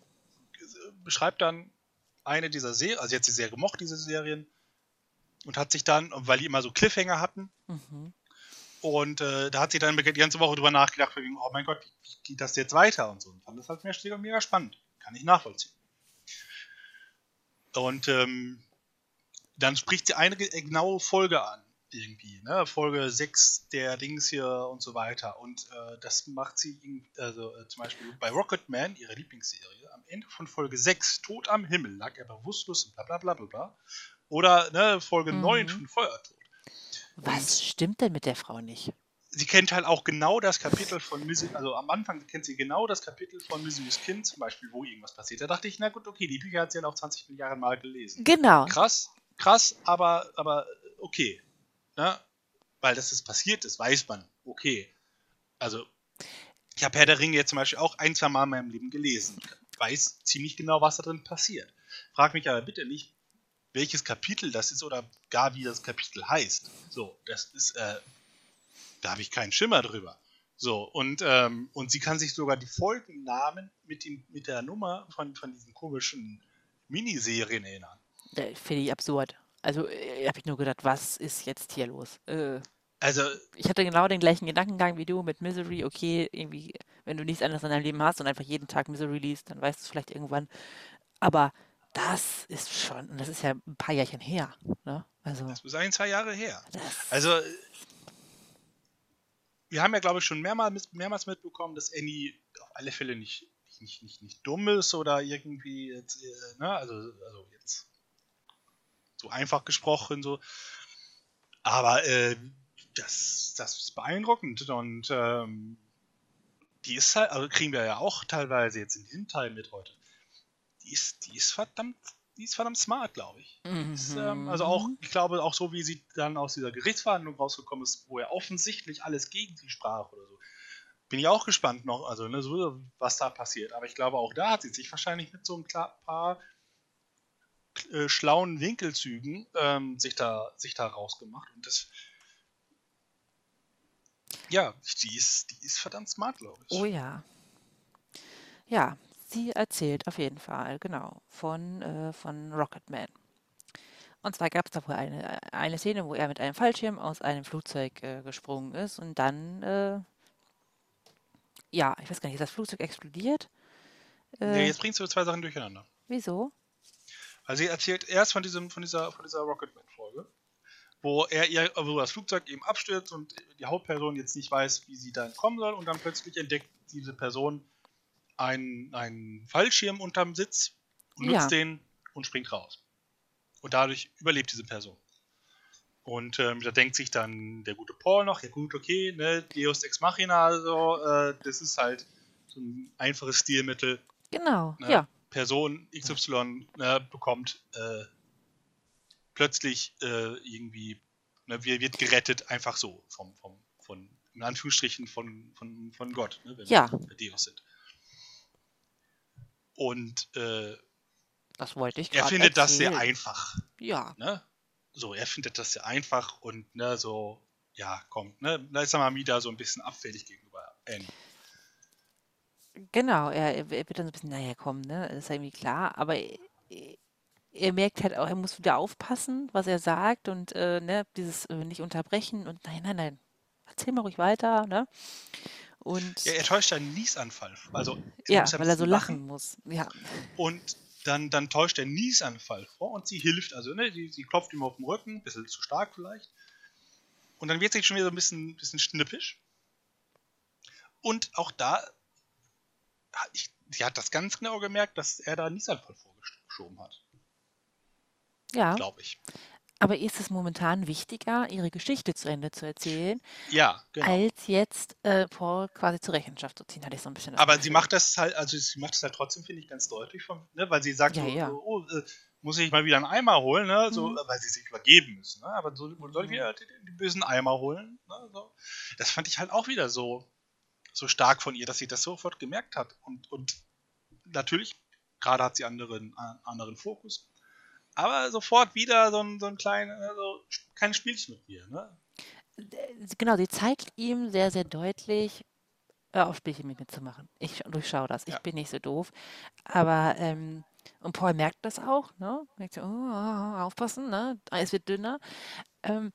beschreibt dann eine dieser Serien, also jetzt sie sehr gemocht, diese Serien, und hat sich dann, weil die immer so Cliffhanger hatten,
mhm.
Und äh, da hat sie dann die ganze Woche drüber nachgedacht, wegen, oh mein Gott, wie, wie geht das jetzt weiter und so. Und fand das halt mega, mega spannend. Kann ich nachvollziehen. Und ähm, dann spricht sie eine ge- genaue Folge an, irgendwie, ne? Folge 6 der Dings hier und so weiter. Und äh, das macht sie, in- also äh, zum Beispiel bei Rocketman, ihre Lieblingsserie, am Ende von Folge 6, tot am Himmel, lag er bewusstlos und bla bla bla bla bla. Oder ne, Folge 9
Mhm.
von Feuertod.
Was stimmt denn mit der Frau nicht?
sie kennt halt auch genau das Kapitel von Missy, also am Anfang kennt sie genau das Kapitel von Missy's Kind, zum Beispiel, wo irgendwas passiert. Da dachte ich, na gut, okay, die Bücher hat sie ja auch 20 Milliarden Mal gelesen.
Genau.
Krass, krass, aber, aber okay. Ne? Weil das ist passiert ist, weiß man. Okay. Also, ich habe Herr der Ringe jetzt zum Beispiel auch ein, zwei Mal in meinem Leben gelesen. Weiß ziemlich genau, was da drin passiert. Frag mich aber bitte nicht, welches Kapitel das ist oder gar wie das Kapitel heißt. So, das ist, äh, da habe ich keinen Schimmer drüber. So, und, ähm, und sie kann sich sogar die Folgennamen mit, dem, mit der Nummer von, von diesen komischen Miniserien erinnern.
Äh, Finde ich absurd. Also, äh, habe ich nur gedacht, was ist jetzt hier los? Äh,
Also,
ich hatte genau den gleichen Gedankengang wie du mit Misery. Okay, irgendwie, wenn du nichts anderes in deinem Leben hast und einfach jeden Tag Misery liest, dann weißt du es vielleicht irgendwann. Aber das ist schon, und das ist ja ein paar Jährchen her. Ne? Also,
das ist ein, zwei Jahre her. Also, wir haben ja, glaube ich, schon mehrmals, mehrmals mitbekommen, dass Annie auf alle Fälle nicht, nicht, nicht, nicht dumm ist oder irgendwie jetzt, äh, ne, also, also jetzt so einfach gesprochen, so. Aber äh, das, das ist beeindruckend und ähm, die ist halt, also kriegen wir ja auch teilweise jetzt in diesem Teil mit heute. Die ist, die ist verdammt, die ist verdammt smart, glaube ich. Ist, ähm, also auch,
mhm.
ich glaube, auch so wie sie dann aus dieser Gerichtsverhandlung rausgekommen ist, wo er offensichtlich alles gegen sie sprach oder so. Bin ich auch gespannt noch, also ne, so, was da passiert. Aber ich glaube, auch da hat sie sich wahrscheinlich mit so ein paar äh, schlauen Winkelzügen ähm, sich, da, sich da rausgemacht. Und das, ja, die ist, die ist verdammt smart, glaube ich.
Oh ja. Ja, sie erzählt auf jeden Fall, genau, von, äh, von Rocketman. Und zwar gab es da wohl eine, eine Szene, wo er mit einem Fallschirm aus einem Flugzeug äh, gesprungen ist und dann, äh, ja, ich weiß gar nicht, ist das Flugzeug explodiert?
Nee,
Äh,
jetzt bringst du zwei Sachen durcheinander.
wieso?
Also sie erzählt erst von diesem, von dieser, von dieser Rocketman-Folge, wo er ihr, wo das Flugzeug eben abstürzt und die Hauptperson jetzt nicht weiß, wie sie da entkommen soll und dann plötzlich entdeckt diese Person einen, einen Fallschirm unterm Sitz und nutzt
Ja,
den und springt raus. Und dadurch überlebt diese Person. Und ähm, da denkt sich dann der gute Paul noch, ja gut, okay, ne, Deus Ex Machina, also, äh, das ist halt so ein einfaches Stilmittel,
genau,
ne,
ja,
Person XY ne, bekommt äh, plötzlich äh, irgendwie, ne, wir- wird gerettet, einfach so, vom, vom, von, in Anführungsstrichen, von, von, von Gott, ne, wenn
ja,
wir bei Deus sind. Und äh,
das wollte ich
er findet das sehr
erzählen.
einfach.
Ja,
Ne? So, er findet das sehr einfach und ne, so, ja, komm, ne, da ist er mal wieder so ein bisschen abfällig gegenüber Annie.
genau, er, er wird dann so ein bisschen, naja, komm, ne, ist ja irgendwie klar, aber er, er merkt halt auch, er muss wieder aufpassen, was er sagt und äh, ne, dieses äh, nicht unterbrechen und nein, nein, nein, erzähl mal ruhig weiter, ne? Und
Ja, er täuscht einen Niesanfall. Also, er
ja, weil er so
lachen
lachen muss. Ja,
Und dann, dann täuscht der Niesanfall vor und sie hilft. Also, ne, die, sie klopft ihm auf den Rücken, ein bisschen zu stark vielleicht. Und dann wird sie schon wieder so ein bisschen, bisschen schnippisch. Und auch da, ich, sie hat das ganz genau gemerkt, dass er da einen Niesanfall vorgeschoben hat.
Ja.
Glaube ich.
Aber ist es momentan wichtiger, ihre Geschichte zu Ende zu erzählen,
Ja, genau.
als jetzt äh, Paul quasi zur Rechenschaft zu ziehen, hatte ich so ein bisschen das
Aber sie
Gefühl.
macht das halt, also sie macht das halt trotzdem, finde ich, ganz deutlich, vom, ne, weil sie sagt,
Ja,
so,
ja.
oh, äh, muss ich mal wieder einen Eimer holen, ne, so,
Mhm.
weil sie sich übergeben müssen. Ne, aber so soll ich
Mhm.
wieder den, den bösen Eimer holen. Ne, so. Das fand ich halt auch wieder so, so stark von ihr, dass sie das sofort gemerkt hat. Und, und natürlich, gerade hat sie anderen, a- anderen Fokus. Aber sofort wieder so ein, so ein kleines, so, kein Spielchen mit mir. Ne?
Sie- Genau, sie zeigt ihm sehr, sehr deutlich, hör auf, Spielchen mit mir zu machen. Ich durchschaue das. Ich
Ja.
bin nicht so doof. Aber, ähm, und Paul merkt das auch, ne? Merkt so, oh, aufpassen, ne? Es wird dünner. Ähm,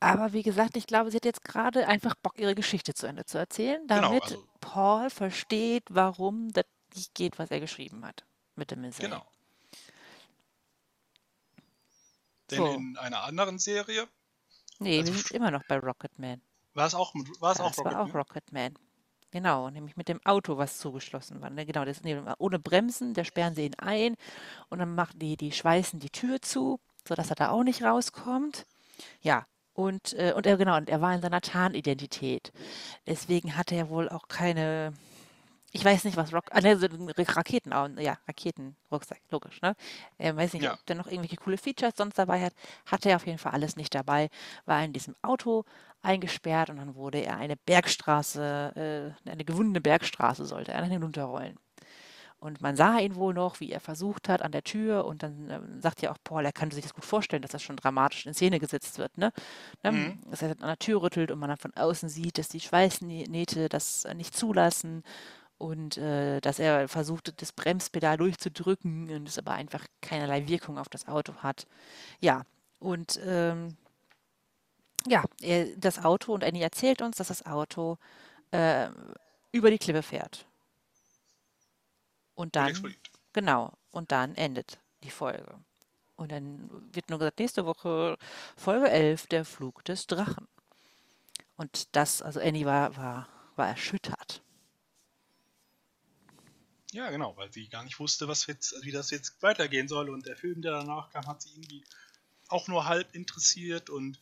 aber wie gesagt, ich glaube, sie hat jetzt gerade einfach Bock, ihre Geschichte zu Ende zu erzählen,
Genau,
damit
also-
Paul versteht, warum das nicht geht, was er geschrieben hat mit dem Missile.
Genau. Denn
So.
in einer anderen Serie
Nee,
Also
wir sind immer noch bei Rocketman.
war es auch, war es auch
Das war
Rocket
auch
Man?
Rocketman. Genau, nämlich mit dem Auto, was zugeschlossen war. Ne? Genau, das, nee, ohne Bremsen, da sperren sie ihn ein und dann machen die, die schweißen die Tür zu, sodass er da auch nicht rauskommt. Ja, und, äh, und er, genau, und er war in seiner Tarnidentität. Deswegen hatte er wohl auch keine, ich weiß nicht, was Rock, ah, ne, so ein Ra- Raketen, ja, Raketenrucksack, logisch, ne? Er weiß nicht,
Ja.
ob der noch irgendwelche coole Features sonst dabei hat. Hatte er auf jeden Fall alles nicht dabei, war in diesem Auto eingesperrt und dann wurde er eine Bergstraße, äh, eine gewundene Bergstraße sollte er dann hinunterrollen. Und man sah ihn wohl noch, wie er versucht hat an der Tür und dann ähm, sagt ja auch Paul, er könnte sich das gut vorstellen, dass das schon dramatisch in Szene gesetzt wird, ne? ne?
Mhm.
Dass er an der Tür rüttelt und man dann von außen sieht, dass die Schweißnähte das äh, nicht zulassen und äh, dass er versucht, das Bremspedal durchzudrücken und es aber einfach keinerlei Wirkung auf das Auto hat. Ja, und ähm, ja, er, das Auto und Annie erzählt uns, dass das Auto äh, über die Klippe fährt. Und dann, genau, und dann endet die Folge. Und dann wird nur gesagt, nächste Woche Folge 11, der Flug des Drachen. Und das, also Annie war, war, war erschüttert.
Ja, genau, weil sie gar nicht wusste, was jetzt, wie das jetzt weitergehen soll. Und der Film, der danach kam, hat sie irgendwie auch nur halb interessiert und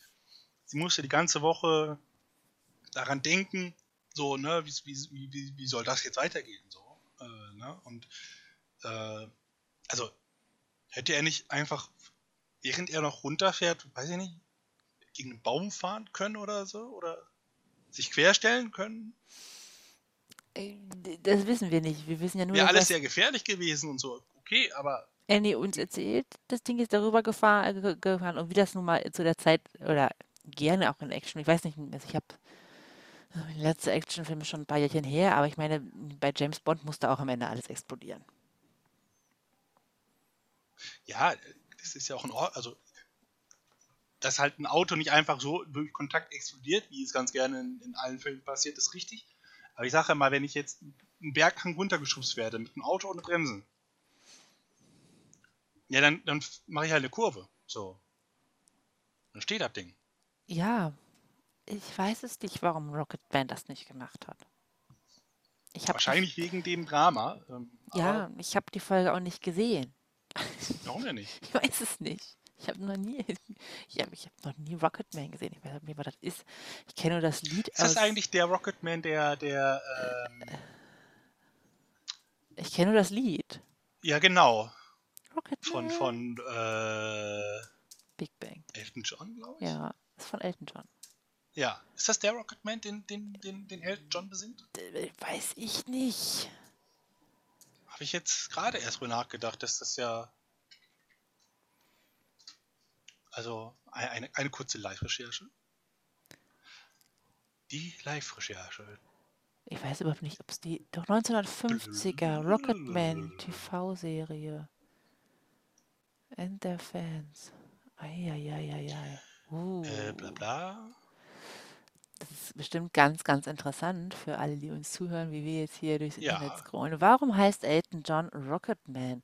sie musste die ganze Woche daran denken, so, ne, wie, wie, wie, wie soll das jetzt weitergehen? So, äh, ne? Und äh, also hätte er nicht einfach, während er noch runterfährt, weiß ich nicht, gegen einen Baum fahren können oder so? Oder sich querstellen können?
Äh, Das wissen wir nicht. Wir wissen ja nur,
Wäre alles sehr gefährlich gewesen und so. Okay, aber
Annie uns erzählt. Das Ding ist darüber gefahren, ge- gefahren und wie das nun mal zu der Zeit oder gerne auch in Action. Ich weiß nicht, also ich habe der letzte Actionfilm schon ein paar Jährchen her, aber ich meine, bei James Bond musste auch am Ende alles explodieren.
ja, das ist ja auch ein Ort, also dass halt ein Auto nicht einfach so durch Kontakt explodiert, wie es ganz gerne in, in allen Filmen passiert, ist richtig. Aber ich sage mal, wenn ich jetzt einen Berghang runtergeschubst werde mit einem Auto ohne Bremsen, ja, dann, dann mache ich halt eine Kurve. So. Dann steht das Ding.
Ja, ich weiß es nicht, warum Rocket Band das nicht gemacht hat.
Wahrscheinlich wegen dem Drama. Ähm,
ja, ich habe die Folge auch nicht gesehen.
warum denn nicht?
Ich weiß es nicht. Ich habe noch nie, ich habe hab noch nie Rocketman gesehen. Ich weiß nicht, was das ist. Ich kenne nur das Lied
Ist das eigentlich der Rocketman, der, der, ähm,
Ich kenne nur das Lied.
ja genau,
Rocketman.
von, von äh,
Big Bang.
Elton John, glaube ich.
Ja, ist von Elton John.
Ja. Ist das der Rocketman, den, den, den, den Elton John besingt?
Weiß ich nicht.
Habe ich jetzt gerade erst mal nachgedacht, dass das ja. Also eine, eine, kurze Live-Recherche. Die Live-Recherche.
Ich weiß überhaupt nicht, ob es die. Doch 1950er Rocketman TV-Serie. And their fans. Eieieiei. Uh.
Äh, bla bla.
Das ist bestimmt ganz, ganz interessant für alle, die uns zuhören, wie wir jetzt hier durchs Internet
Ja.
scrollen. Warum heißt Elton John Rocketman?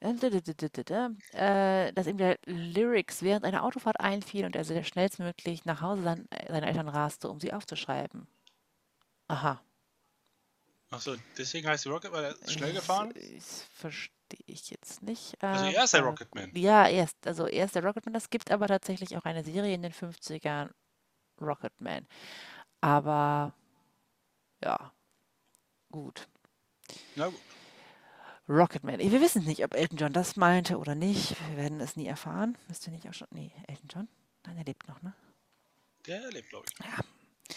Äh, äh, dass ihm der Lyrics während einer Autofahrt einfiel und er sehr schnellstmöglich nach Hause sein, seiner Eltern raste, um sie aufzuschreiben. Aha.
Achso, deswegen heißt die Rocket, weil er schnell gefahren?
ich verstehe ich jetzt nicht.
Also er ist der Rocketman.
ja, er ist, also er ist der Rocketman. Es gibt aber tatsächlich auch eine Serie in den 50ern, Rocketman. Aber ja, gut.
Na gut.
Rocketman. Wir wissen nicht, ob Elton John das meinte oder nicht. Wir werden es nie erfahren. Müsste nicht auch schon. Nee, Elton John? Nein, er lebt noch, ne?
Der lebt, glaube ich.
Ja.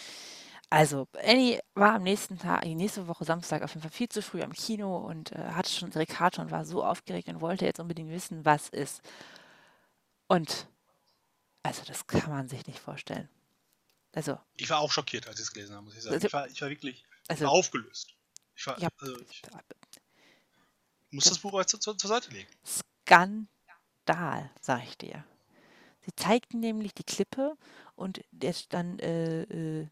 Also, Annie war am nächsten Tag, die nächste Woche Samstag auf jeden Fall viel zu früh am Kino und äh, hatte schon ihre Karte und war so aufgeregt und wollte jetzt unbedingt wissen, was ist. Und, also, das kann man sich nicht vorstellen. Also,
Ich war auch schockiert, als ich es gelesen habe, muss ich sagen.
Also-
Ich war, ich war wirklich ich
also,
war aufgelöst. Ich, war,
ja,
also ich muss das Buch jetzt zur, zur Seite legen.
Skandal, sag ich dir. Sie zeigten nämlich die Klippe und der stand, äh, äh,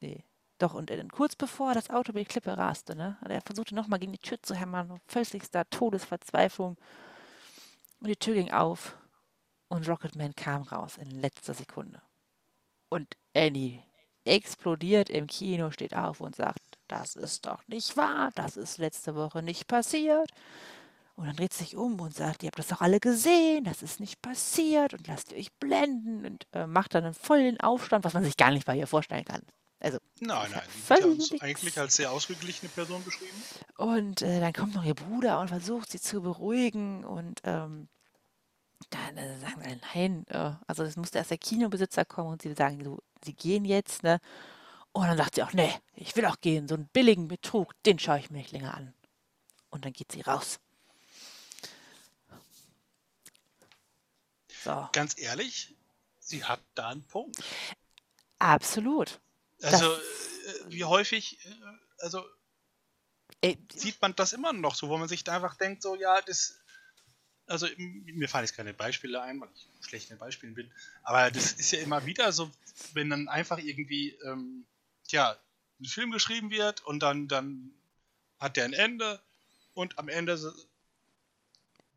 nee, doch, und äh, kurz bevor das Auto über die Klippe raste, ne, hat er versuchte nochmal gegen die Tür zu hämmern, völligster Todesverzweiflung. Und die Tür ging auf und Rocketman kam raus in letzter Sekunde. Und Annie explodiert im Kino, steht auf und sagt, das ist doch nicht wahr, das ist letzte Woche nicht passiert. Und dann dreht sie sich um und sagt, ihr habt das doch alle gesehen, das ist nicht passiert und lasst ihr euch blenden und äh, macht dann einen vollen Aufstand, was man sich gar nicht bei ihr vorstellen kann. Also,
Nein, nein. Uns
völlig-
eigentlich als sehr ausgeglichene Person beschrieben.
und äh, dann kommt noch ihr Bruder und versucht sie zu beruhigen und ähm, dann äh, sagen sie, nein, äh, also es musste erst der Kinobesitzer kommen und sie sagen, so, sie gehen jetzt, ne? Und dann sagt sie auch, nee, ich will auch gehen, so einen billigen Betrug, den schaue ich mir nicht länger an. Und dann geht sie raus. So,
Ganz ehrlich, sie hat da einen Punkt.
absolut.
Also,
Das-
äh, wie häufig, äh, also
Ey,
sieht man das immer noch so, wo man sich da einfach denkt, so, ja, das. Also, mir fallen jetzt keine Beispiele ein, weil ich schlecht in Beispielen bin. Aber das ist ja immer wieder so, wenn dann einfach irgendwie, ähm, ja, ein Film geschrieben wird und dann, dann hat der ein Ende und am Ende,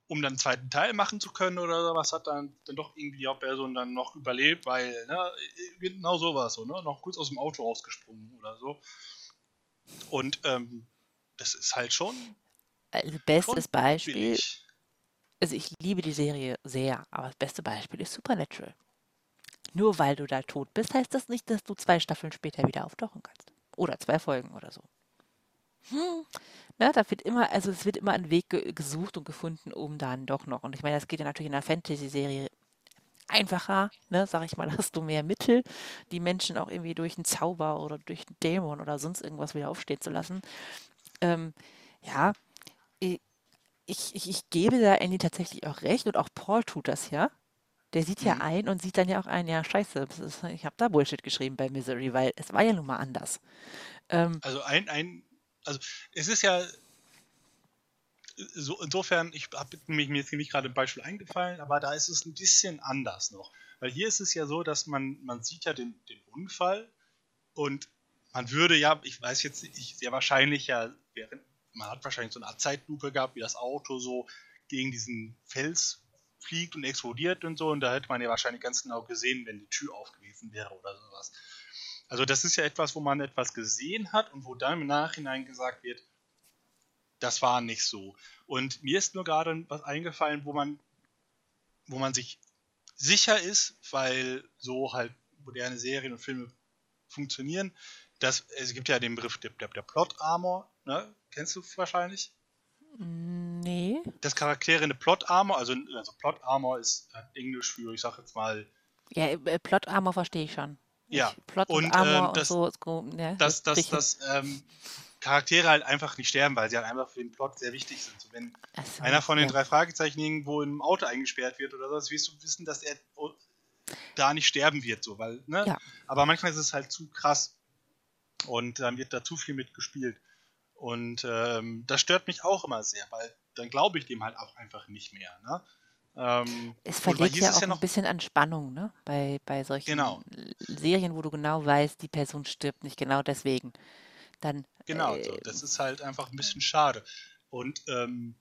um dann einen zweiten Teil machen zu können oder sowas, hat dann, dann doch irgendwie die Hauptperson dann noch überlebt, weil, ne, genau sowas, so, ne, noch kurz aus dem Auto rausgesprungen oder so. Und ähm, das ist halt schon,
also bestes Beispiel,
billig.
also ich liebe die Serie sehr, aber das beste Beispiel ist Supernatural. Nur weil du da tot bist, heißt das nicht, dass du zwei Staffeln später wieder auftauchen kannst. Oder zwei Folgen oder so. Hm. Ne, da wird immer, also es wird immer ein Weg ge gesucht und gefunden, um dann doch noch. Und ich meine, das geht ja natürlich in einer Fantasy-Serie einfacher, ne, sag ich mal, hast du mehr Mittel, die Menschen auch irgendwie durch einen Zauber oder durch einen Dämon oder sonst irgendwas wieder aufstehen zu lassen. Ähm, ja, ich, ich, ich gebe da Andy tatsächlich auch recht und auch Paul tut das ja. Der sieht ja
Mhm.
ein und sieht dann ja auch ein, ja, scheiße, ist, ich habe da Bullshit geschrieben bei Misery, weil es war ja nun mal anders. Ähm,
Also ein, ein, also es ist ja so insofern, ich habe mich mir jetzt nicht gerade ein Beispiel eingefallen, aber da ist es ein bisschen anders noch. Weil hier ist es ja so, dass man, man sieht ja den, den Unfall und man würde ja, ich weiß jetzt nicht, sehr wahrscheinlich ja, während, man hat wahrscheinlich so eine Art Zeitlupe gehabt, wie das Auto so gegen diesen Fels fliegt und explodiert und so, und da hätte man ja wahrscheinlich ganz genau gesehen, wenn die Tür auf gewesen wäre oder sowas. Also das ist ja etwas, wo man etwas gesehen hat und wo dann im Nachhinein gesagt wird, das war nicht so. Und mir ist nur gerade was eingefallen, wo man, wo man sich sicher ist, weil so halt moderne Serien und Filme funktionieren. Dass, es gibt ja den Begriff der, der, der Plot Armor, ne? kennst du wahrscheinlich?
Nee.
Das Charaktere eine Plot Armor, also, also Plot Armor ist Englisch für, ich sag jetzt mal,
Ja, äh, Plot Armor verstehe ich schon.
Ja,
Ich, Plot und,
und,
Armor
ähm,
und
das-
so. ist go- Ja,
dass, dass,
ich hin.
dass ähm, Charaktere halt einfach nicht sterben, weil sie halt einfach für den Plot sehr wichtig sind. So, wenn
so,
einer von den
ja.
drei Fragezeichen irgendwo im Auto eingesperrt wird oder so, wirst du wissen, dass er oh, da nicht sterben wird, so, weil, ne?
Ja.
Aber manchmal ist es halt zu krass und dann wird da zu viel mitgespielt. Und ähm, das stört mich auch immer sehr, weil dann glaube ich dem halt auch einfach nicht mehr. Ne? Ähm,
Es verliert ja auch
ja
ein bisschen an Spannung, ne? Bei, bei solchen
Genau.
Serien, wo du genau weißt, die Person stirbt nicht genau deswegen. Dann.
Genau, äh, so. das ist halt einfach ein bisschen schade. Und ähm,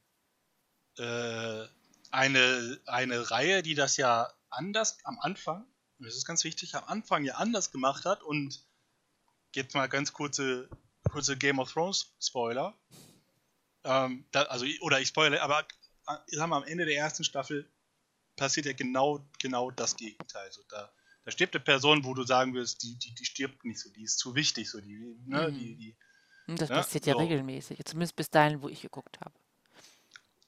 äh, eine, eine Reihe, die das ja anders am Anfang, das ist ganz wichtig, am Anfang ja anders gemacht hat und jetzt mal ganz kurze, kurze Game of Thrones Spoiler. Ähm, da, also, oder ich spoilere, aber äh, sagen wir, am Ende der ersten Staffel passiert ja genau, genau das Gegenteil. So, da, da stirbt eine Person, wo du sagen würdest, die, die, die stirbt nicht so, die ist zu wichtig, so die, ne,
Mhm.
die, die,
Das
ne,
passiert ja
so.
regelmäßig. Zumindest bis dahin, wo ich geguckt habe.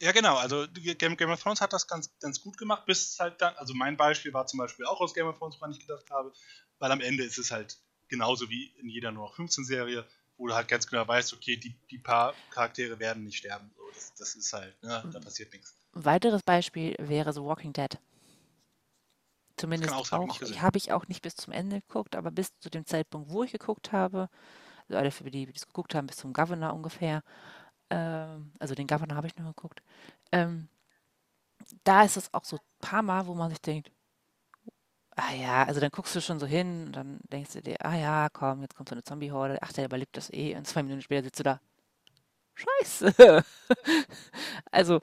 Ja, genau. Also Game, Game of Thrones hat das ganz, ganz gut gemacht, bis halt dann, also mein Beispiel war zum Beispiel auch aus Game of Thrones, woran ich gedacht habe, weil am Ende ist es halt genauso wie in jeder nur noch 15 Serie, wo du halt ganz genau weißt, okay, die, die paar Charaktere werden nicht sterben. So, das, das ist halt, ne, da passiert nichts.
Ein weiteres Beispiel wäre The Walking Dead. Zumindest
auch
auch, habe ich auch nicht bis zum Ende geguckt, aber bis zu dem Zeitpunkt, wo ich geguckt habe, also alle für die, die es geguckt haben, bis zum Governor ungefähr, ähm, also den Governor habe ich nur geguckt, ähm, da ist es auch so ein paar Mal, wo man sich denkt, ah ja, also dann guckst du schon so hin und dann denkst du dir, ah ja, komm, jetzt kommt so eine Zombie-Horde, ach, der überlebt das eh und zwei Minuten später sitzt du da, scheiße. Also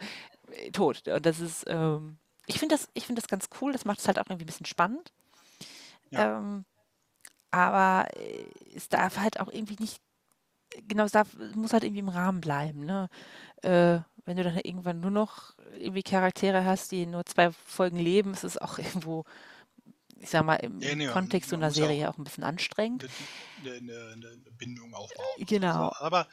äh, tot. Und das ist, ähm, ich finde das, ich finde das ganz cool. Das macht es halt auch irgendwie ein bisschen spannend.
Ja.
Ähm, aber äh, es darf halt auch irgendwie nicht, genau, es darf, es muss halt irgendwie im Rahmen bleiben, ne? Äh, wenn du dann irgendwann nur noch irgendwie Charaktere hast, die nur zwei Folgen leben, ist es auch irgendwo, ich sag mal, im,
Ja, nee,
Kontext so einer Serie
auch
auch ein bisschen anstrengend.
eine, eine, Bindung aufbauen.
Genau.
So, aber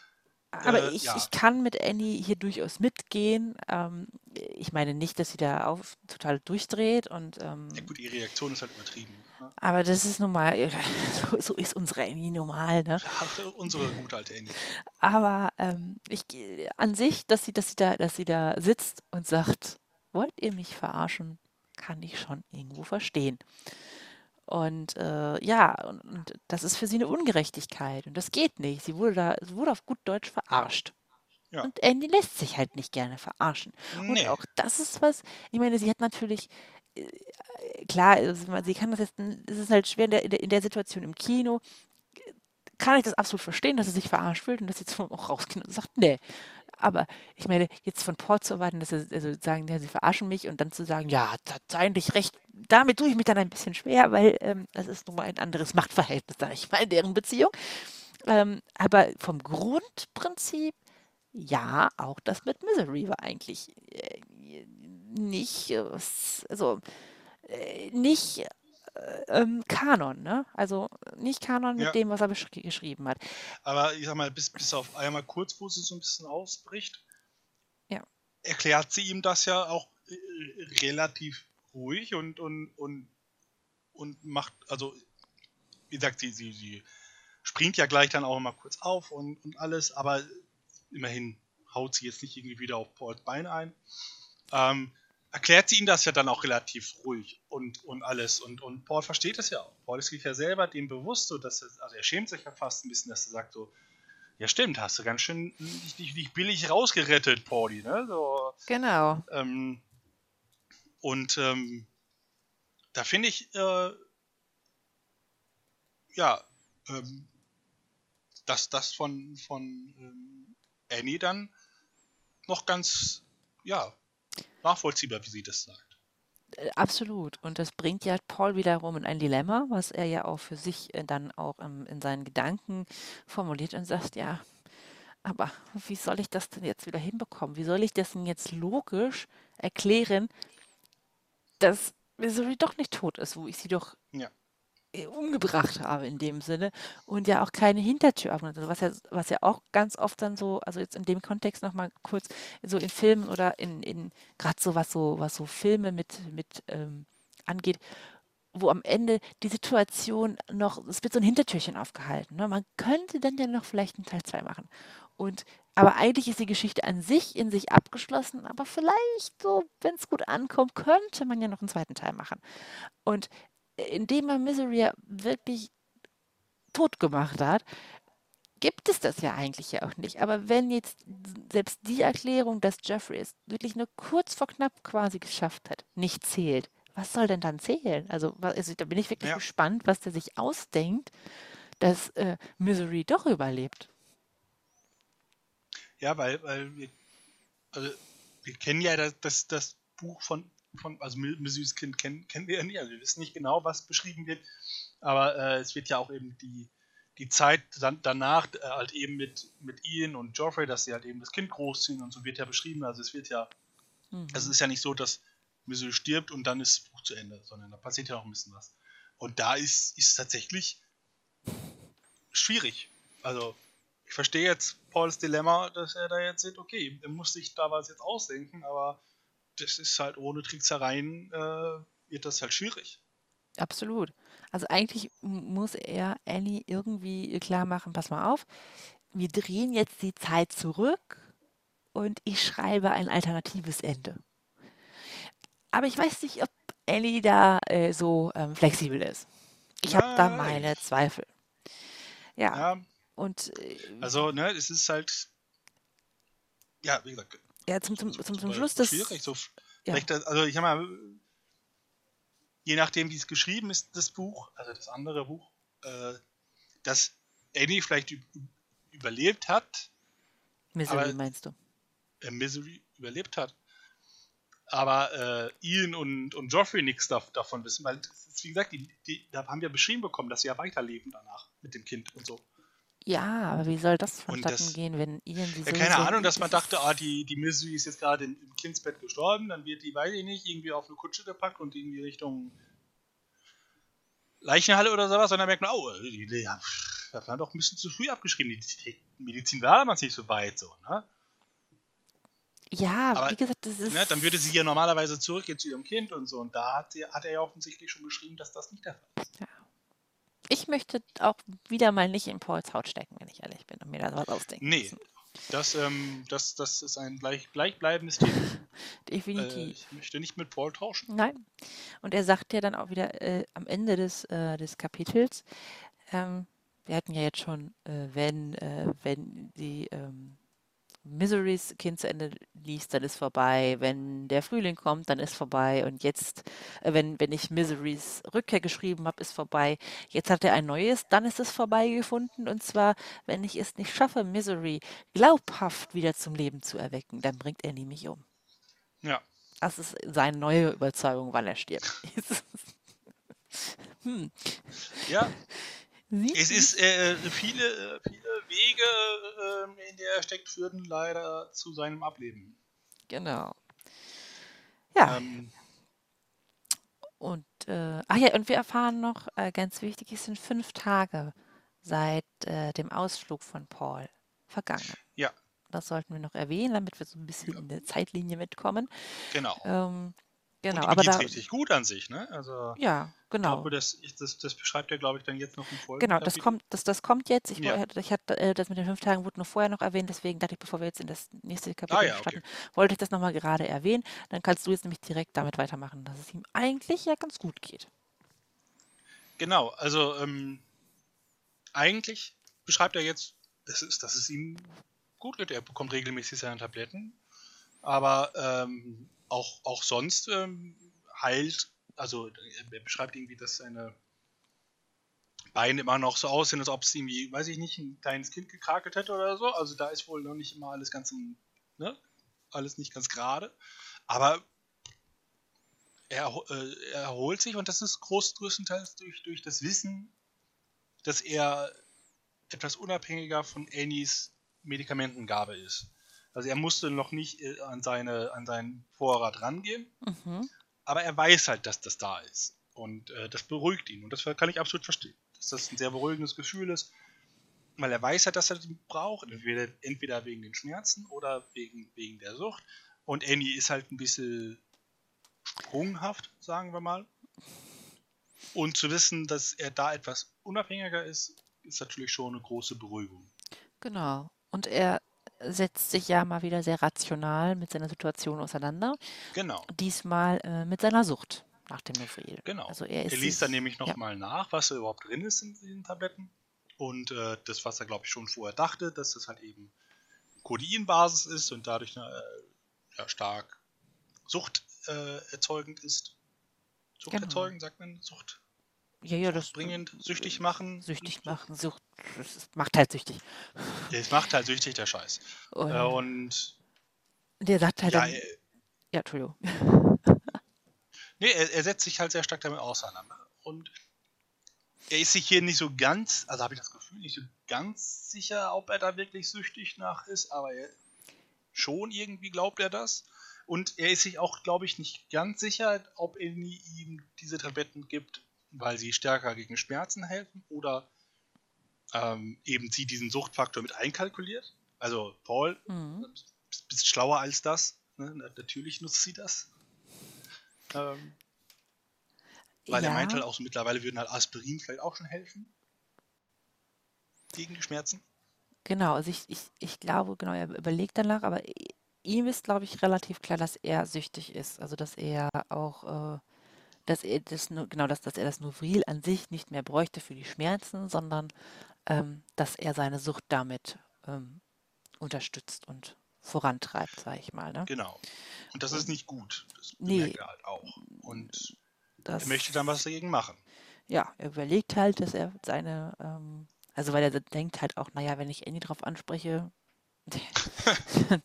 Aber
Äh,
ich,
ja.
ich kann mit Annie hier durchaus mitgehen. Ähm, ich meine nicht, dass sie da auf total durchdreht und ähm,
ja, gut, die Reaktion ist halt übertrieben. Ne?
aber das ist nun mal, so, so ist unsere Annie normal, ne?
Ja, unsere gute alte Annie.
Aber ähm, ich an sich, dass sie, dass sie da, dass sie da sitzt und sagt, wollt ihr mich verarschen, kann ich schon irgendwo verstehen. Und äh, ja, und, und das ist für sie eine Ungerechtigkeit und das geht nicht. Sie wurde da, sie wurde auf gut Deutsch verarscht.
Ja.
Und Andy lässt sich halt nicht gerne verarschen. Und
Nee.
auch das ist was, ich meine, sie hat natürlich, äh, klar, also sie kann das jetzt, es ist halt schwer in der, in der, in der Situation im Kino, kann ich das absolut verstehen, dass sie sich verarscht fühlt und dass sie jetzt auch rausgeht und sagt, nee. Aber ich meine, jetzt von Paul zu erwarten, dass sie also sagen, ja, sie verarschen mich und dann zu sagen, ja, das hat eigentlich recht, damit tue ich mich dann ein bisschen schwer, weil ähm, das ist nun mal ein anderes Machtverhältnis, sage ich mal, in deren Beziehung. Ähm, aber vom Grundprinzip, ja, auch das mit Misery war eigentlich äh, nicht, äh, also äh, nicht ähm, Kanon, ne? Also nicht Kanon mit
Ja.
dem, was er geschrieben hat.
Aber ich sag mal, bis, bis auf einmal kurz, wo sie so ein bisschen ausbricht,
Ja.
erklärt sie ihm das ja auch äh, relativ ruhig und, und, und, und macht, also, wie gesagt, sie, sie, sie springt ja gleich dann auch mal kurz auf und, und alles, aber immerhin haut sie jetzt nicht irgendwie wieder auf Pauls Bein ein. Ähm, erklärt sie ihm das ja dann auch relativ ruhig und, und alles. Und, und Paul versteht es ja auch. Paul ist sich ja selber dem bewusst, so dass er, also er schämt sich ja fast ein bisschen, dass er sagt so, ja stimmt, hast du ganz schön nicht, nicht, nicht billig rausgerettet, Pauli, ne? So,
Genau.
ähm, und ähm, da finde ich, äh, ja, ähm, dass das von, von ähm, Annie dann noch ganz, ja, nachvollziehbar, wie sie das sagt.
Äh, Absolut. Und das bringt ja Paul wiederum in ein Dilemma, was er ja auch für sich äh, dann auch in seinen Gedanken formuliert und sagt, ja, aber wie soll ich das denn jetzt wieder hinbekommen? Wie soll ich das denn jetzt logisch erklären, dass Missouri doch nicht tot ist, wo ich sie doch
Ja.
Äh, umgebracht habe in dem Sinne und ja auch keine Hintertür aufmacht. Also was ja, was ja auch ganz oft dann so, also jetzt in dem Kontext nochmal kurz, so in Filmen oder in, in gerade so was so, was so Filme mit, mit ähm, angeht, wo am Ende die Situation noch, es wird so ein Hintertürchen aufgehalten. Ne? Man könnte dann ja noch vielleicht einen Teil 2 machen. Und aber eigentlich ist die Geschichte an sich in sich abgeschlossen, aber vielleicht so, wenn es gut ankommt, könnte man ja noch einen zweiten Teil machen. Und indem man Misery ja wirklich tot gemacht hat, gibt es das ja eigentlich ja auch nicht. Aber wenn jetzt selbst die Erklärung, dass Jeffrey es wirklich nur kurz vor knapp quasi geschafft hat, nicht zählt, was soll denn dann zählen? Also, also da bin ich wirklich
Ja,
gespannt, was der sich ausdenkt, dass äh, Misery doch überlebt.
ja, weil, weil wir, also wir kennen ja das, das, das Buch von, von also Missy's Kind kennen, kennen wir ja nicht, also wir wissen nicht genau, was beschrieben wird, aber äh, es wird ja auch eben die, die Zeit dann, danach äh, halt eben mit, mit Ian und Joffrey, dass sie halt eben das Kind großziehen und so wird ja beschrieben, also es wird ja, also es
Mhm.
ist ja nicht so, dass Misery stirbt und dann ist das Buch zu Ende, sondern da passiert ja noch ein bisschen was. Und da ist es tatsächlich schwierig. Also, ich verstehe jetzt Pauls Dilemma, dass er da jetzt sieht, okay, er muss sich da was jetzt ausdenken, aber das ist halt ohne Tricksereien, äh, wird das halt schwierig.
Absolut. Also eigentlich muss er Annie irgendwie klar machen, pass mal auf, wir drehen jetzt die Zeit zurück und ich schreibe ein alternatives Ende. Aber ich weiß nicht, ob Annie da äh, so ähm, flexibel ist. Ich habe da meine Zweifel. Ja,
ja,
und äh,
also, ne, es ist halt, ja, wie gesagt,
ja, zum, zum, zum, zum Schluss
schwierig.
des,
So,
ja,
das- also ich sag mal, je nachdem, wie es geschrieben ist, das Buch, also das andere Buch, äh, dass Annie vielleicht üb überlebt hat,
Misery
aber
meinst du?
äh, Misery überlebt hat, aber äh, Ian und, und Joffrey nichts da, davon wissen, weil das ist, wie gesagt, die, die, da haben wir beschrieben bekommen, dass sie ja weiterleben danach mit dem Kind und so.
Ja, aber wie soll das vonstatten
das,
gehen, wenn Ian sie
ja, keine Ahnung, dass man dachte, ah,
ist,
die, die Misery ist jetzt gerade im, Kindsbett gestorben, dann wird die, weiß ich nicht, irgendwie auf eine Kutsche gepackt und irgendwie Richtung Leichenhalle oder sowas, und dann merkt man, oh, die, die, ja, das war doch ein bisschen zu früh abgeschrieben. Die, die Medizin war damals nicht so weit, so, ne?
ja,
Aber,
wie gesagt, das
ne, dann würde sie ja
ist,
normalerweise zurückgehen zu ihrem Kind und so, und da hat, sie, hat er ja offensichtlich schon geschrieben, dass das nicht der Fall ist.
ja. Ich möchte auch wieder mal nicht in Pauls Haut stecken, wenn ich ehrlich bin, und mir da was ausdenken
Nee,
müssen.
das, ähm, das, das ist ein gleich, gleichbleibendes Thema. Äh,
Definitiv.
ich möchte nicht mit Paul tauschen.
Nein. Und er sagt ja dann auch wieder äh, am Ende des, äh, des Kapitels, ähm, wir hatten ja jetzt schon, äh, wenn, äh, wenn die ähm, Miseries Kind zu Ende liest, dann ist vorbei. Wenn der Frühling kommt, dann ist vorbei. Und jetzt, äh, wenn, wenn ich Miseries Rückkehr geschrieben habe, ist vorbei. Jetzt hat er ein neues, dann ist es vorbei gefunden. Und zwar, wenn ich es nicht schaffe, Misery glaubhaft wieder zum Leben zu erwecken, dann bringt er nämlich um.
Ja,
Das ist seine neue Überzeugung, wann er stirbt. hm.
ja,
Siehst
Es ist äh, viele, äh, viele Wege, äh, in der er steckt, führten leider zu seinem Ableben.
Genau. Ja,
Ähm,
und, äh, ach ja, und wir erfahren noch, äh, ganz wichtig, es sind fünf Tage seit äh, dem Ausflug von Paul vergangen.
ja,
Das sollten wir noch erwähnen, damit wir so ein bisschen
ja,
in der Zeitlinie mitkommen.
genau.
Ähm,
Und
genau,
ihm
aber da,
richtig gut an sich, ne? Also,
ja,
ich glaube,
genau.
das, das, das beschreibt er, glaube ich, dann jetzt noch im
Genau, das kommt, das, das kommt jetzt. Ich,
Ja.
ich hatte äh, das mit den fünf Tagen wurde noch vorher noch erwähnt, deswegen dachte ich, bevor wir jetzt in das nächste
Ah
Kapitel
ja, okay.
starten, wollte ich das nochmal gerade erwähnen. Dann kannst du jetzt nämlich direkt damit weitermachen, dass es ihm eigentlich ja ganz gut geht.
Genau, also ähm, eigentlich beschreibt er jetzt, dass es, dass es ihm gut geht. Er bekommt regelmäßig seine Tabletten, aber ähm, auch, auch sonst ähm, heilt, also er beschreibt irgendwie, dass seine Beine immer noch so aussehen, als ob es irgendwie, weiß ich nicht, ein kleines Kind gekrakelt hätte oder so. Also da ist wohl noch nicht immer alles ganz, ne? alles nicht ganz gerade. Aber er, äh, er erholt sich und das ist groß, größtenteils durch, durch das Wissen, dass er etwas unabhängiger von Annies Medikamentengabe ist. Also er musste noch nicht äh, an, seine, an seinen Vorrat rangehen,
Mhm.
Aber er weiß halt, dass das da ist. Und äh, das beruhigt ihn. Und das kann ich absolut verstehen. Dass das ein sehr beruhigendes Gefühl ist, weil er weiß halt, dass er die braucht. Entweder, entweder wegen den Schmerzen oder wegen, wegen der Sucht. Und Annie ist halt ein bisschen sprunghaft, sagen wir mal. Und zu wissen, dass er da etwas unabhängiger ist, ist natürlich schon eine große Beruhigung.
Genau. Und er setzt sich ja mal wieder sehr rational mit seiner Situation auseinander.
Genau,
Diesmal äh, mit seiner Sucht nach dem Nofril.
genau.
Also er
Er liest dann nämlich
ja,
nochmal nach, was da überhaupt drin ist in diesen Tabletten. Und äh, das, was er, glaube ich, schon vorher dachte, dass das halt eben Codeinbasis ist und dadurch eine, äh, ja, stark suchterzeugend äh, ist. Sucht genau. sagt man, Sucht.
Ja, ja, das
bringend, süchtig machen.
Süchtig machen, Sucht, das macht halt süchtig.
Ja, es macht halt süchtig, der Scheiß. Und, äh, und
der sagt halt ja, dann, äh, ja, Entschuldigung.
nee, er, er setzt sich halt sehr stark damit auseinander. Und er ist sich hier nicht so ganz, also habe ich das Gefühl, nicht so ganz sicher, ob er da wirklich süchtig nach ist, aber er, schon irgendwie glaubt er das. Und er ist sich auch, glaube ich, nicht ganz sicher, ob er ihm diese Tabletten gibt, weil sie stärker gegen Schmerzen helfen oder ähm, eben sie diesen Suchtfaktor mit einkalkuliert. Also Paul, mhm. bist schlauer als das. Ne? Natürlich nutzt sie das. Ähm, weil ja. er meint halt auch so, mittlerweile würden halt Aspirin vielleicht auch schon helfen. Gegen die Schmerzen.
Genau, also ich, ich, ich glaube, genau, er überlegt danach, aber ihm ist, glaube ich, relativ klar, dass er süchtig ist. Also dass er auch, äh, dass er das genau, dass, dass er das Novril an sich nicht mehr bräuchte für die Schmerzen, sondern ähm, dass er seine Sucht damit ähm, unterstützt und vorantreibt, sage ich mal. Ne?
Genau. Und das ist nicht gut. Das nee, er halt auch. Und das, er möchte dann was dagegen machen.
Ja, er überlegt halt, dass er seine, ähm, also weil er denkt halt auch, naja, wenn ich Annie drauf anspreche,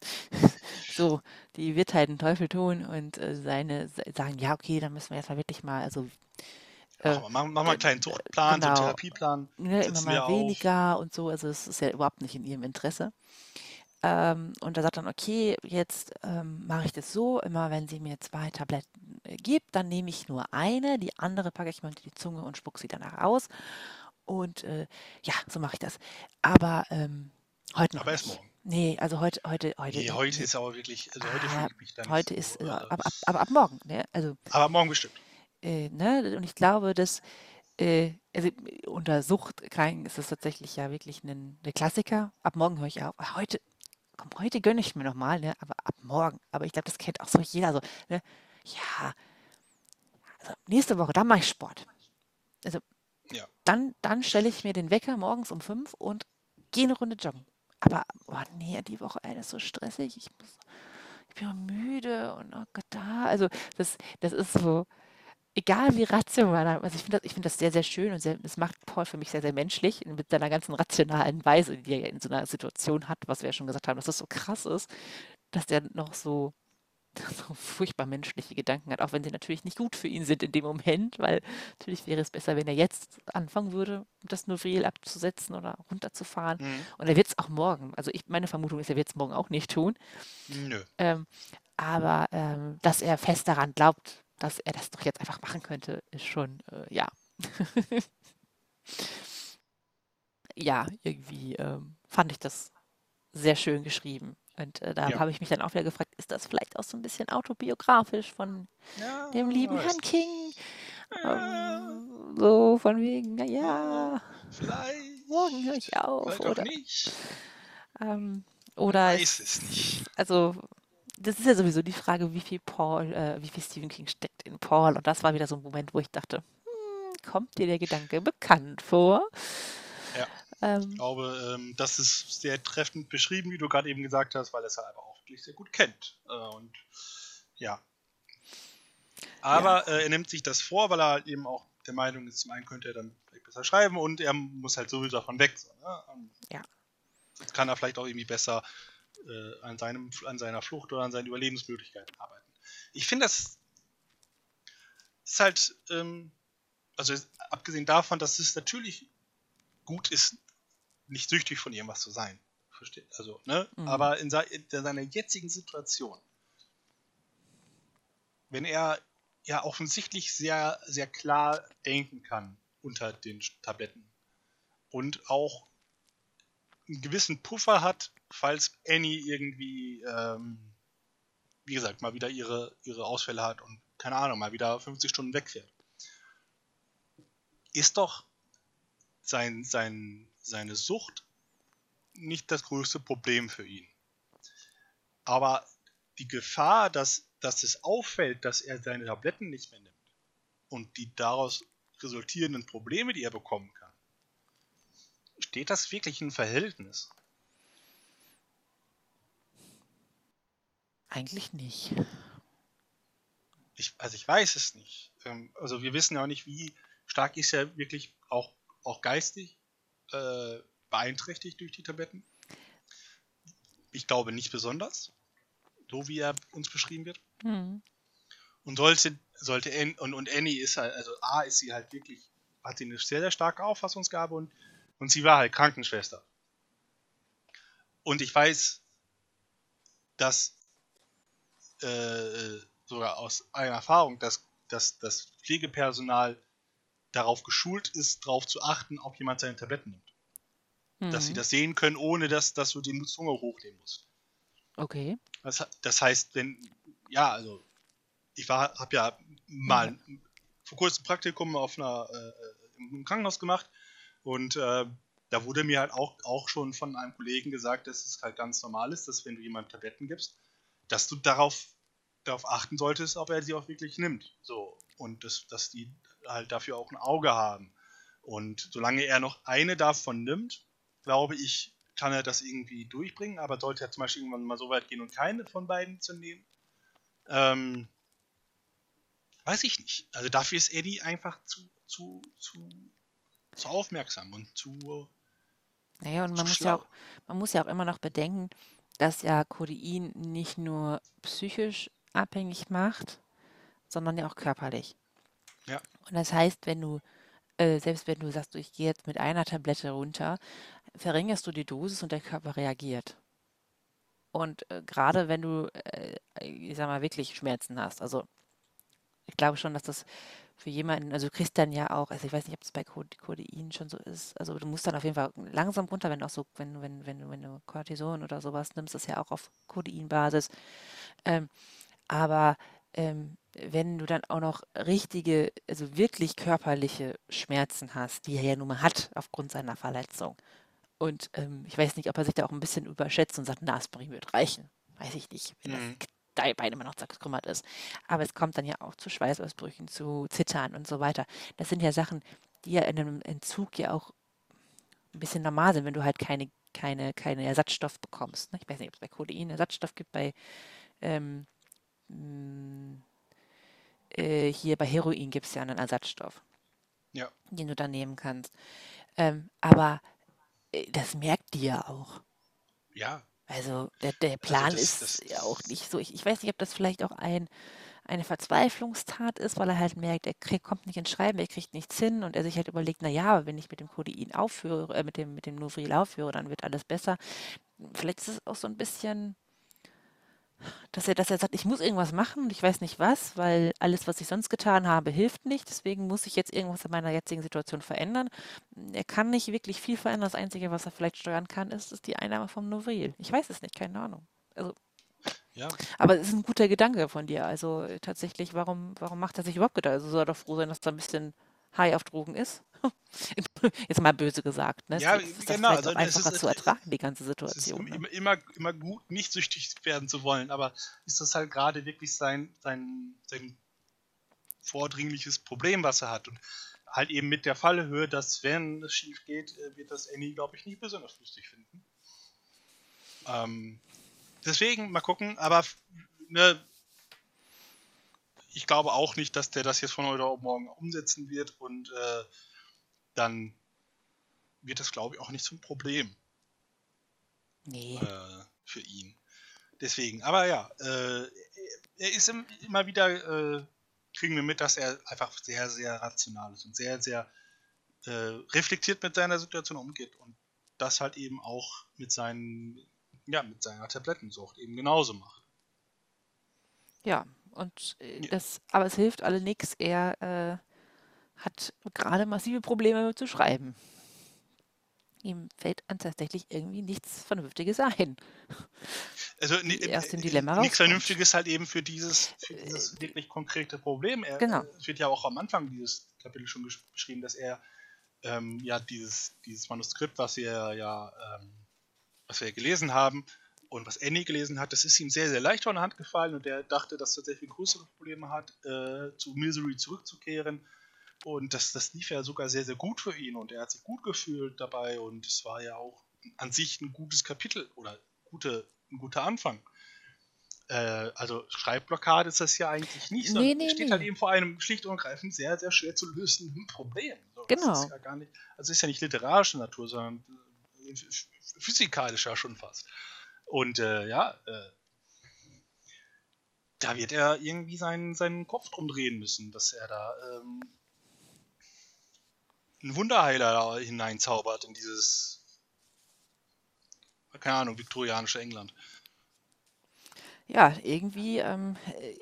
so, die wird halt einen Teufel tun und äh, seine sagen, ja, okay, dann müssen wir jetzt mal wirklich mal, also
äh, mach, mach, mal einen kleinen Zuchtplan, genau, so einen Therapieplan.
Ne, immer mal weniger auf. und so, also es ist ja überhaupt nicht in ihrem Interesse. Ähm, und er sagt dann, okay, jetzt ähm, mache ich das so, immer wenn sie mir zwei Tabletten äh, gibt, dann nehme ich nur eine, die andere packe ich mir unter die Zunge und spucke sie danach aus. Und äh, ja, so mache ich das. Aber ähm, heute noch.
Aber erst morgen.
Nee, also heute, heute,
heute. Nee, heute ist aber wirklich, also heute
ah, fühle ich mich dann. Heute so, ist, äh, aber ab, ab, ab, morgen, ne? Also,
aber morgen bestimmt.
Äh, ne? Und ich glaube, dass äh, also unter Suchtkranken ist es tatsächlich ja wirklich ein, ein Klassiker. Ab morgen höre ich auf. Heute, komm, heute gönne ich mir nochmal, ne? Aber ab morgen. Aber ich glaube, das kennt auch so jeder. So, ne? Ja, also nächste Woche, dann mache ich Sport. Also, ja. dann, dann stelle ich mir den Wecker morgens um fünf und gehe eine Runde joggen. Aber, oh nee, die Woche, ey, das ist so stressig. Ich, muss, ich bin müde und oh Gott, da. Also, das, das ist so, egal wie rational, also ich finde das, find das sehr, sehr schön und sehr, das macht Paul für mich sehr, sehr menschlich mit seiner ganzen rationalen Weise, die er in so einer Situation hat, was wir ja schon gesagt haben, dass das so krass ist, dass der noch so so furchtbar menschliche Gedanken hat, auch wenn sie natürlich nicht gut für ihn sind in dem Moment, weil natürlich wäre es besser, wenn er jetzt anfangen würde, das Novel abzusetzen oder runterzufahren. Mhm. Und er wird es auch morgen. Also ich, meine Vermutung ist, er wird es morgen auch nicht tun.
Nö.
Ähm, aber ähm, dass er fest daran glaubt, dass er das doch jetzt einfach machen könnte, ist schon, äh, ja. ja, irgendwie ähm, fand ich das sehr schön geschrieben. Und äh, da ja. habe ich mich dann auch wieder gefragt, ist das vielleicht auch so ein bisschen autobiografisch von ja, dem lieben Herrn King? Ähm, so von wegen, naja,
vielleicht.
Morgen höre ich auf. Oder,
nicht.
Ähm, oder
weiß es nicht.
Also, das ist ja sowieso die Frage, wie viel Paul, äh, wie viel Stephen King steckt in Paul. Und das war wieder so ein Moment, wo ich dachte, hm, kommt dir der Gedanke bekannt vor?
Ähm, ich glaube, ähm, das ist sehr treffend beschrieben, wie du gerade eben gesagt hast, weil er es halt einfach auch wirklich sehr gut kennt. Äh, und ja. Aber ja. Äh, er nimmt sich das vor, weil er halt eben auch der Meinung ist, zum einen könnte er dann vielleicht besser schreiben und er muss halt sowieso davon weg. So, ne?
Ja.
Jetzt kann er vielleicht auch irgendwie besser äh, an, seinem, an seiner Flucht oder an seinen Überlebensmöglichkeiten arbeiten. Ich finde, das ist halt, ähm, also abgesehen davon, dass es natürlich gut ist, nicht süchtig von irgendwas zu sein. Versteht? Also, ne? Mhm. Aber in, in seiner jetzigen Situation, wenn er ja offensichtlich sehr, sehr klar denken kann unter den Tabletten und auch einen gewissen Puffer hat, falls Annie irgendwie, ähm, wie gesagt, mal wieder ihre, ihre Ausfälle hat und keine Ahnung, mal wieder 50 Stunden wegfährt. Ist doch sein, sein, seine Sucht nicht das größte Problem für ihn. Aber die Gefahr, dass, dass es auffällt, dass er seine Tabletten nicht mehr nimmt und die daraus resultierenden Probleme, die er bekommen kann, steht das wirklich in Verhältnis?
Eigentlich nicht.
ich, also ich weiß es nicht. Ähm, also wir wissen ja auch nicht, wie stark ist er wirklich auch, auch geistig äh, beeinträchtigt durch die Tabletten. Ich glaube nicht besonders, so wie er uns beschrieben wird. Mhm. Und sollte, sollte Annie, und, und Annie ist halt, also A ist sie halt wirklich, hat sie eine sehr, sehr starke Auffassungsgabe und, und sie war halt Krankenschwester. Und ich weiß, dass äh, sogar aus eigener Erfahrung, dass, dass das Pflegepersonal darauf geschult ist, darauf zu achten, ob jemand seine Tabletten nimmt. Mhm. Dass sie mhm. das sehen können, ohne dass, dass du den Zunge hochnehmen musst.
Okay.
Das, das heißt, wenn, ja, also ich war, habe ja mal mhm. vor kurzem Praktikum auf einer, äh, im Krankenhaus gemacht und äh, da wurde mir halt auch, auch schon von einem Kollegen gesagt, dass es halt ganz normal ist, dass wenn du jemandem Tabletten gibst, dass du darauf, darauf achten solltest, ob er sie auch wirklich nimmt. So. Und das, dass die halt dafür auch ein Auge haben. Und solange er noch eine davon nimmt, glaube ich, kann er das irgendwie durchbringen, aber sollte er zum Beispiel irgendwann mal so weit gehen und keine von beiden zu nehmen, ähm, weiß ich nicht. Also dafür ist Eddie einfach zu, zu, zu, zu aufmerksam und zu.
Naja, und man muss, ja auch, man muss ja auch immer noch bedenken, dass ja Codein nicht nur psychisch abhängig macht, sondern ja auch körperlich.
Ja.
Und das heißt, wenn du, äh, selbst wenn du sagst, ich gehe jetzt mit einer Tablette runter, verringerst du die Dosis und der Körper reagiert. Und äh, gerade wenn du, äh, ich sag mal, wirklich Schmerzen hast, also ich glaube schon, dass das für jemanden, also du kriegst dann ja auch, also ich weiß nicht, ob es bei Codein schon so ist, also du musst dann auf jeden Fall langsam runter, wenn auch so, wenn, wenn, wenn, wenn du Cortison oder sowas nimmst, das ja auch auf Codeinbasis. Ähm, aber ähm, wenn du dann auch noch richtige, also wirklich körperliche Schmerzen hast, die er ja nun mal hat aufgrund seiner Verletzung. Und ähm, ich weiß nicht, ob er sich da auch ein bisschen überschätzt und sagt, na, Aspirin wird reichen. Weiß ich nicht, wenn mhm. das Bein immer noch zerkrümmert ist. Aber es kommt dann ja auch zu Schweißausbrüchen, zu Zittern und so weiter. Das sind ja Sachen, die ja in einem Entzug ja auch ein bisschen normal sind, wenn du halt keine, keine, keine Ersatzstoff bekommst. Ne? Ich weiß nicht, ob es bei Codein Ersatzstoff gibt, bei ähm, äh, hier bei Heroin gibt es ja einen Ersatzstoff,
ja.
den du dann nehmen kannst. Ähm, aber äh, das merkt die ja auch.
Ja,
also der, der also Plan also das, ist das, ja auch nicht so. Ich, ich weiß nicht, ob das vielleicht auch ein, eine Verzweiflungstat ist, weil er halt merkt, er krieg, kommt nicht ins Schreiben, er kriegt nichts hin und er sich halt überlegt, naja, wenn ich mit dem Codein aufhöre, äh, mit dem, mit dem Novril aufhöre, dann wird alles besser. Vielleicht ist es auch so ein bisschen dass er, dass er sagt, ich muss irgendwas machen und ich weiß nicht was, weil alles, was ich sonst getan habe, hilft nicht. Deswegen muss ich jetzt irgendwas in meiner jetzigen Situation verändern. Er kann nicht wirklich viel verändern. Das Einzige, was er vielleicht steuern kann, ist, ist die Einnahme vom Novril. Ich weiß es nicht, keine Ahnung. Also,
ja.
Aber es ist ein guter Gedanke von dir. Also tatsächlich, warum, warum macht er sich überhaupt Gedanken? Also soll er doch froh sein, dass da ein bisschen high auf Drogen ist. Jetzt mal böse gesagt. Ne?
Ja, ist genau.
Also, einfacher ist, zu ertragen, die ganze Situation.
Es ne? immer, immer gut, nicht süchtig werden zu wollen, aber ist das halt gerade wirklich sein, sein, sein vordringliches Problem, was er hat. Und halt eben mit der Fallhöhe, dass wenn es schief geht, äh, wird das Annie, glaube ich, nicht besonders lustig finden. Ähm, deswegen mal gucken, aber ne, ich glaube auch nicht, dass der das jetzt von heute auf morgen umsetzen wird und äh, dann wird das, glaube ich, auch nicht zum Problem.
Nee.
Äh, für ihn. Deswegen, aber ja, äh, er ist im, immer wieder, äh, kriegen wir mit, dass er einfach sehr, sehr rational ist und sehr, sehr äh, reflektiert mit seiner Situation umgeht und das halt eben auch mit seinen, ja, mit seiner Tablettensucht eben genauso macht.
Ja, und äh, das, aber es hilft alle nichts. Er äh, hat gerade massive Probleme zu schreiben. Ihm fällt an tatsächlich irgendwie nichts Vernünftiges ein.
Also erst im Dilemma nichts Vernünftiges halt eben für dieses, für dieses äh, wirklich konkrete Problem. Er,
genau.
Es wird ja auch am Anfang dieses Kapitel schon beschrieben, dass er ähm, ja dieses, dieses Manuskript, was wir ja ähm, was wir gelesen haben, und was Annie gelesen hat, das ist ihm sehr, sehr leicht von der Hand gefallen und er dachte, dass er tatsächlich größere Probleme hat, äh, zu Misery zurückzukehren. Und das, das lief ja sogar sehr, sehr gut für ihn und er hat sich gut gefühlt dabei und es war ja auch an sich ein gutes Kapitel oder gute, ein guter Anfang. äh, also Schreibblockade ist das ja eigentlich nicht.
Nee, nee,
steht
nee.
halt eben vor einem schlicht und ergreifend sehr, sehr schwer zu lösenden Problem. So,
Genau.
Das ist ja gar nicht, also es ist ja nicht literarische Natur, sondern äh, ph- physikalischer schon fast. Und äh, ja, äh, da wird er irgendwie seinen, seinen Kopf drum drehen müssen, dass er da ähm, einen Wunderheiler da hineinzaubert in dieses, keine Ahnung, viktorianische England.
Ja, irgendwie, ähm,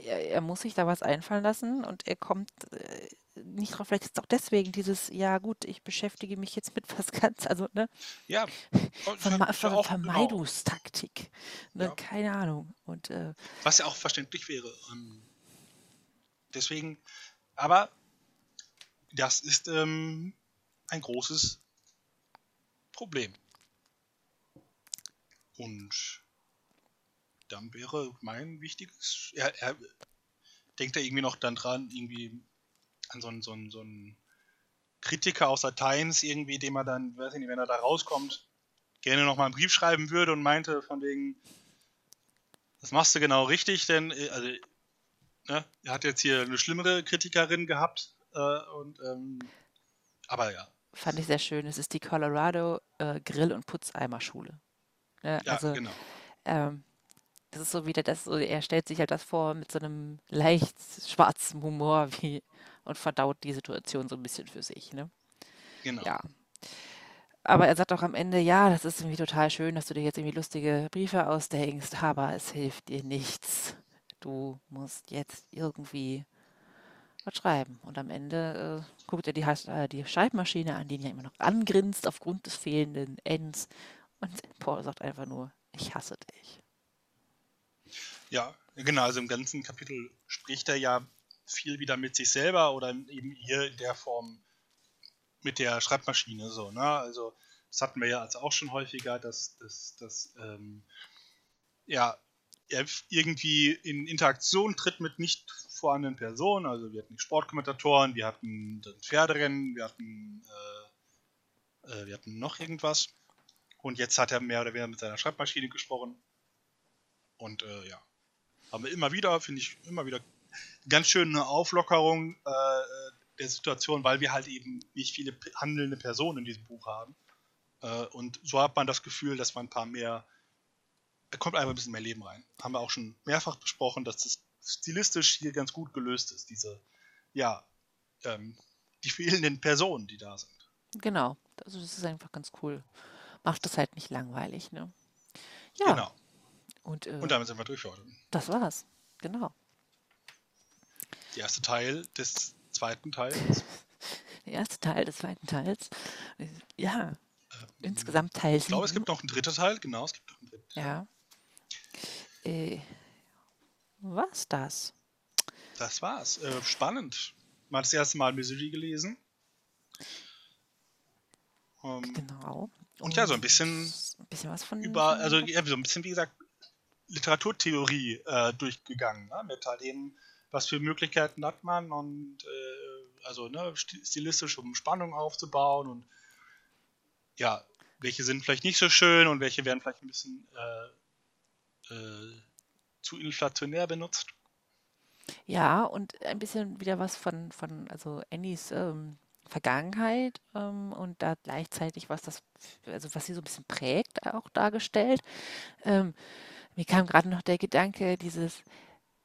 er, er muss sich da was einfallen lassen und er kommt äh, nicht drauf. Vielleicht ist es auch deswegen dieses, ja gut, ich beschäftige mich jetzt mit was ganz, also ne,
Ja,
Verme Ver
auch, genau.
Vermeidungstaktik. Ne,
Ja.
keine Ahnung. Und äh,
Was ja auch verständlich wäre. Ähm, deswegen, aber das ist ähm, ein großes Problem. Und dann wäre mein wichtiges, er, er denkt da irgendwie noch dann dran, irgendwie an so einen, so einen, so einen Kritiker aus der Times, irgendwie, dem er dann, weiß ich nicht, wenn er da rauskommt, gerne nochmal einen Brief schreiben würde und meinte von wegen, das machst du genau richtig, denn äh, also, ne, er hat jetzt hier eine schlimmere Kritikerin gehabt äh, und ähm, aber ja,
fand ich sehr schön. Es ist die Colorado äh, Grill- und Putzeimerschule. Ne,
ja,
also
genau.
ähm, das ist so wieder das, so, er stellt sich halt das vor mit so einem leicht schwarzen Humor wie und verdaut die Situation so ein bisschen für sich, ne?
Genau.
Ja. Aber er sagt auch am Ende, ja, das ist irgendwie total schön, dass du dir jetzt irgendwie lustige Briefe ausdenkst, aber es hilft dir nichts. Du musst jetzt irgendwie was schreiben. Und am Ende äh, guckt er die, äh, die Schreibmaschine an, die ihn ja immer noch angrinst aufgrund des fehlenden Ends. Und Paul sagt einfach nur, ich hasse dich.
Ja, genau, also im ganzen Kapitel spricht er ja viel wieder mit sich selber oder eben hier in der Form mit der Schreibmaschine so, ne? Also das hatten wir ja also auch schon häufiger, dass, dass, dass ähm, ja, er irgendwie in Interaktion tritt mit nicht vorhandenen Personen. Also wir hatten Sportkommentatoren, wir hatten Pferderennen, wir hatten, äh, äh, wir hatten noch irgendwas. Und jetzt hat er mehr oder weniger mit seiner Schreibmaschine gesprochen. Und äh, ja, haben wir immer wieder, finde ich, immer wieder ganz schöne Auflockerung äh, der Situation, weil wir halt eben nicht viele handelnde Personen in diesem Buch haben. Äh, und so hat man das Gefühl, dass man ein paar mehr, da kommt einfach ein bisschen mehr Leben rein. Haben wir auch schon mehrfach besprochen, dass das stilistisch hier ganz gut gelöst ist, diese, ja, ähm, die fehlenden Personen, die da sind.
Genau. Also das ist einfach ganz cool. Macht das halt nicht langweilig, ne? Ja.
Genau.
Und, äh,
Und damit sind wir durch für heute.
das war's. Genau.
Der erste Teil des zweiten Teils.
Der erste Teil des zweiten Teils. Ja,
Ähm,
insgesamt Teil
Ich glaube, es gibt noch einen dritten Teil, genau, es gibt noch einen dritten Teil.
Ja. Äh, was das?
Das war's. Äh, spannend. Mal das erste Mal Misery gelesen. Ähm,
Genau.
Und ja, so ein bisschen
ein bisschen was von
über, also ja, so ein bisschen, wie gesagt, Literaturtheorie äh, durchgegangen, ne? mit all dem, was für Möglichkeiten hat man und äh, also ne, sti- stilistisch, um Spannung aufzubauen und ja, welche sind vielleicht nicht so schön und welche werden vielleicht ein bisschen äh, äh, zu inflationär benutzt.
Ja, und ein bisschen wieder was von, von also Annies ähm, Vergangenheit ähm, und da gleichzeitig was das, also was sie so ein bisschen prägt, auch dargestellt. Ähm, mir kam gerade noch der Gedanke, dieses,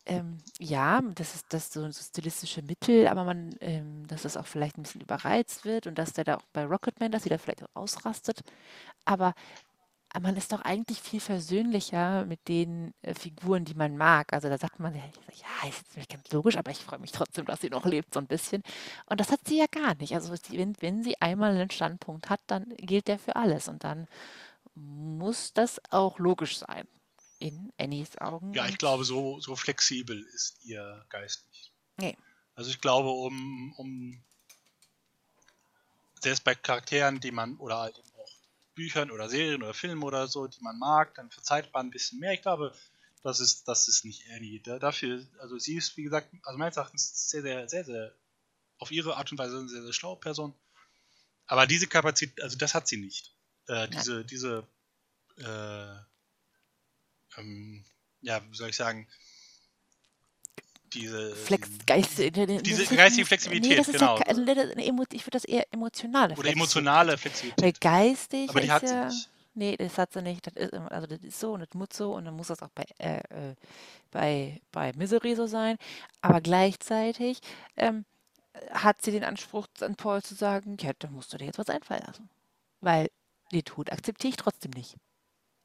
ähm, ja, das ist das so, so stilistische Mittel, aber man, ähm, dass das auch vielleicht ein bisschen überreizt wird und dass der da auch bei Rocketman, dass sie da vielleicht auch ausrastet. Aber man ist doch eigentlich viel versöhnlicher mit den äh, Figuren, die man mag. Also da sagt man, ja, ist jetzt nicht ganz logisch, aber ich freue mich trotzdem, dass sie noch lebt, so ein bisschen. Und das hat sie ja gar nicht. Also wenn, wenn sie einmal einen Standpunkt hat, dann gilt der für alles. Und dann muss das auch logisch sein. In Annies Augen.
Ja, ich glaube, so, so flexibel ist ihr Geist nicht.
Nee.
Also ich glaube, um, um selbst bei Charakteren, die man, oder halt eben auch Büchern oder Serien oder Filmen oder so, die man mag, dann verzeiht man ein bisschen mehr. Ich glaube, das ist, das ist nicht Annie. Da, dafür, also sie ist, wie gesagt, also meines Erachtens sehr, sehr, sehr, sehr, auf ihre Art und Weise eine sehr, sehr schlaue Person. Aber diese Kapazität, also das hat sie nicht. Äh, diese, diese, äh, ähm, ja, wie soll ich sagen, diese,
Flex,
diesen-
Geist,
diese geistige Flexibilität,
nee, das ist
genau.
Ja, also, ich würde das eher emotionale
oder
Flexibilität.
emotionale
Weil
Flexibilität.
geistig
Aber die hat sie
ja.
nicht.
Nee, das hat sie nicht. Das ist, also das ist so und das muss so und dann muss das auch bei, äh, äh, bei, bei Misery so sein. Aber gleichzeitig ähm, hat sie den Anspruch an Paul zu sagen, ja, da musst du dir jetzt was einfallen lassen. Weil den Tod akzeptiere ich trotzdem nicht.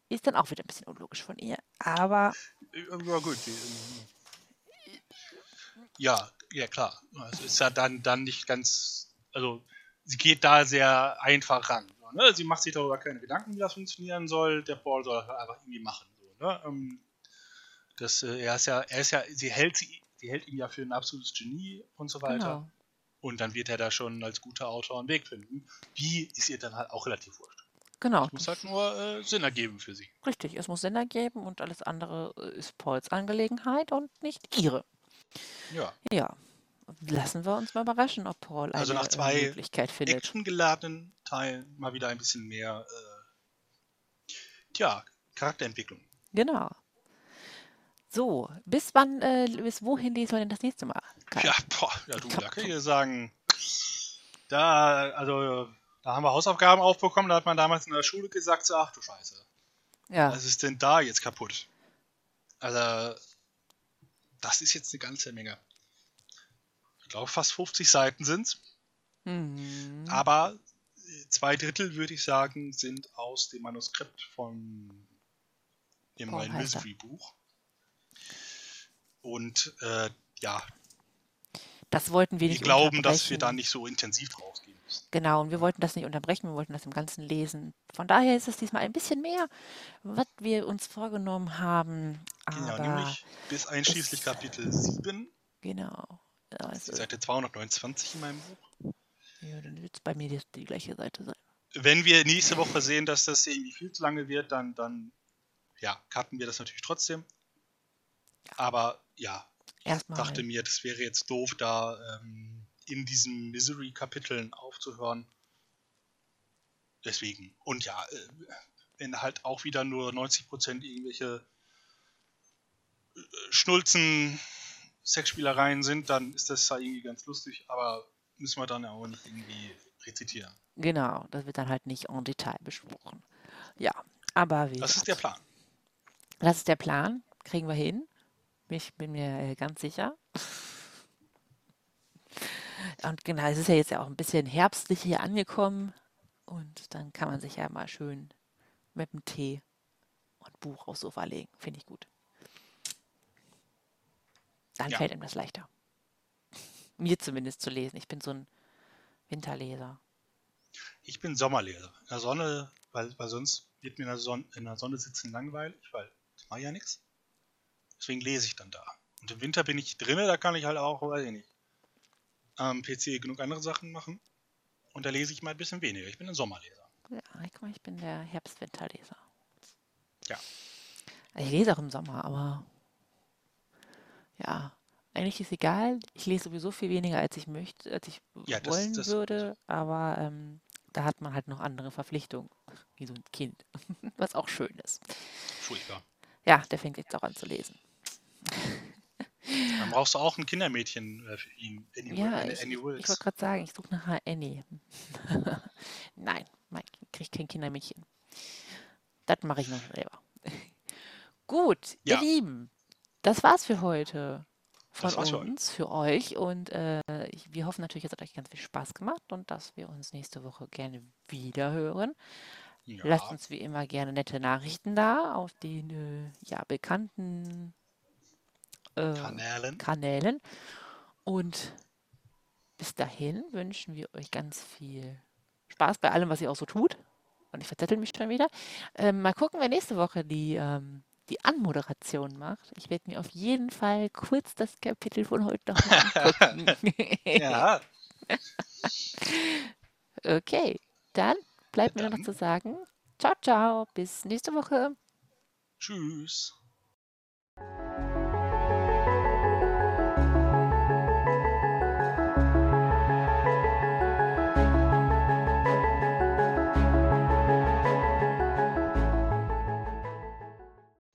Ist dann auch wieder ein bisschen unlogisch von ihr. Aber
Ja, gut. ähm, Ja, ja klar. Es ist ja dann, dann nicht ganz. Also, sie geht da sehr einfach ran. So, ne? Sie macht sich darüber keine Gedanken, wie das funktionieren soll. Der Paul soll das einfach irgendwie machen. So, ne? ähm, das, äh, er ist ja, er ist ja, sie hält, sie, sie hält ihn ja für ein absolutes Genie und so weiter.
genau.
Und dann wird er da schon als guter Autor einen Weg finden. Wie ist ihr dann halt auch relativ wurscht.
Genau.
Das muss halt nur äh, Sinn ergeben für sie.
Richtig, es muss Sinn ergeben und alles andere äh, ist Pauls Angelegenheit und nicht ihre.
Ja.
Ja, lassen wir uns mal überraschen, ob Paul eine
Also nach
äh,
zwei
Möglichkeit findet.
actiongeladenen Teilen mal wieder ein bisschen mehr, äh, tja, Charakterentwicklung.
Genau. So, bis wann, äh, bis wohin lesen wir denn das nächste Mal? Kai?
Ja, boah, ja du, da kann ich dir sagen, da, also, da haben wir Hausaufgaben aufbekommen, da hat man damals in der Schule gesagt, so, ach du Scheiße,
Ja,
was ist denn da jetzt kaputt? Also, das ist jetzt eine ganze Menge. Ich glaube, fast 50 Seiten sind's.
mhm.
Aber äh, zwei Drittel, würde ich sagen, sind aus dem Manuskript von dem
Paul
neuen. Mystery-Buch. Und äh, ja,
das wollten wir
wir
nicht
glauben, dass wir da nicht so intensiv drauf gehen.
Genau, und wir wollten das nicht unterbrechen, wir wollten das im Ganzen lesen. Von daher ist es diesmal ein bisschen mehr, was wir uns vorgenommen haben.
Genau, nämlich bis einschließlich
es-
Kapitel 7,
genau.
das
Also,
Seite 229 in meinem Buch.
ja, dann wird es bei mir die, die gleiche Seite sein.
Wenn wir nächste Woche sehen, dass das irgendwie viel zu lange wird, dann, dann ja, cutten wir das natürlich trotzdem. Aber ja,
Erstmal.
dachte mir, das wäre jetzt doof, da ähm, in diesen Misery-Kapiteln aufzuhören. Deswegen. Und ja, äh, wenn halt auch wieder nur 90% irgendwelche äh, Schnulzen Sexspielereien sind, dann ist das ja irgendwie ganz lustig, aber müssen wir dann ja auch nicht irgendwie rezitieren.
Genau, das wird dann halt nicht en Detail besprochen. Ja, aber wie
Das ist der Plan.
das ist der Plan. Kriegen wir hin. Ich bin mir äh, ganz sicher. Und genau, es ist ja jetzt ja auch ein bisschen herbstlich hier angekommen. Und dann kann man sich ja mal schön mit dem Tee und Buch aufs Sofa legen. Finde ich gut. Dann
Ja.
fällt ihm das leichter. Mir zumindest zu lesen. Ich bin so ein Winterleser.
Ich bin Sommerleser. In der Sonne, weil, weil sonst wird mir in der, Sonne, in der Sonne sitzen langweilig, weil ich mache ja nichts. Deswegen lese ich dann da. Und im Winter bin ich drinne, da kann ich halt auch, weiß ich nicht, am PC genug andere Sachen machen. Und da lese ich mal ein bisschen weniger. Ich bin ein Sommerleser.
Ja, guck mal, ich bin der Herbst-Winterleser.
Ja.
Ich lese auch im Sommer, aber ja, eigentlich ist egal. Ich lese sowieso viel weniger, als ich möchte, als ich
Ja, das-
wollen
das
würde, aber ähm, da hat man halt noch andere Verpflichtungen, wie so ein Kind, was auch schön ist.
Furchtbar.
Ja, der fängt jetzt auch an zu lesen.
Dann brauchst du auch ein Kindermädchen äh, für ihn. Annie,
Ja,
Annie,
ich,
Annie
ich
Wills.
wollte gerade sagen, ich suche nach Annie. Nein, Mike kriegt kein Kindermädchen. Das mache ich noch selber. Gut,
Ja.
ihr Lieben, das war's für heute von
war's für
uns, für euch. Und äh, ich, wir hoffen natürlich, es hat euch ganz viel Spaß gemacht und dass wir uns nächste Woche gerne wieder hören.
Ja.
Lasst uns wie immer gerne nette Nachrichten da auf den äh, ja, bekannten äh,
Kanälen.
Kanälen. Und bis dahin wünschen wir euch ganz viel Spaß bei allem, was ihr auch so tut. Und ich verzettel mich schon wieder. Ähm, mal gucken, wer nächste Woche die, ähm, die Anmoderation macht. Ich werde mir auf jeden Fall kurz das Kapitel von heute noch angucken.
Ja,
Okay, dann bleibt mir nur noch zu sagen, ciao, ciao, bis nächste Woche.
tschüss.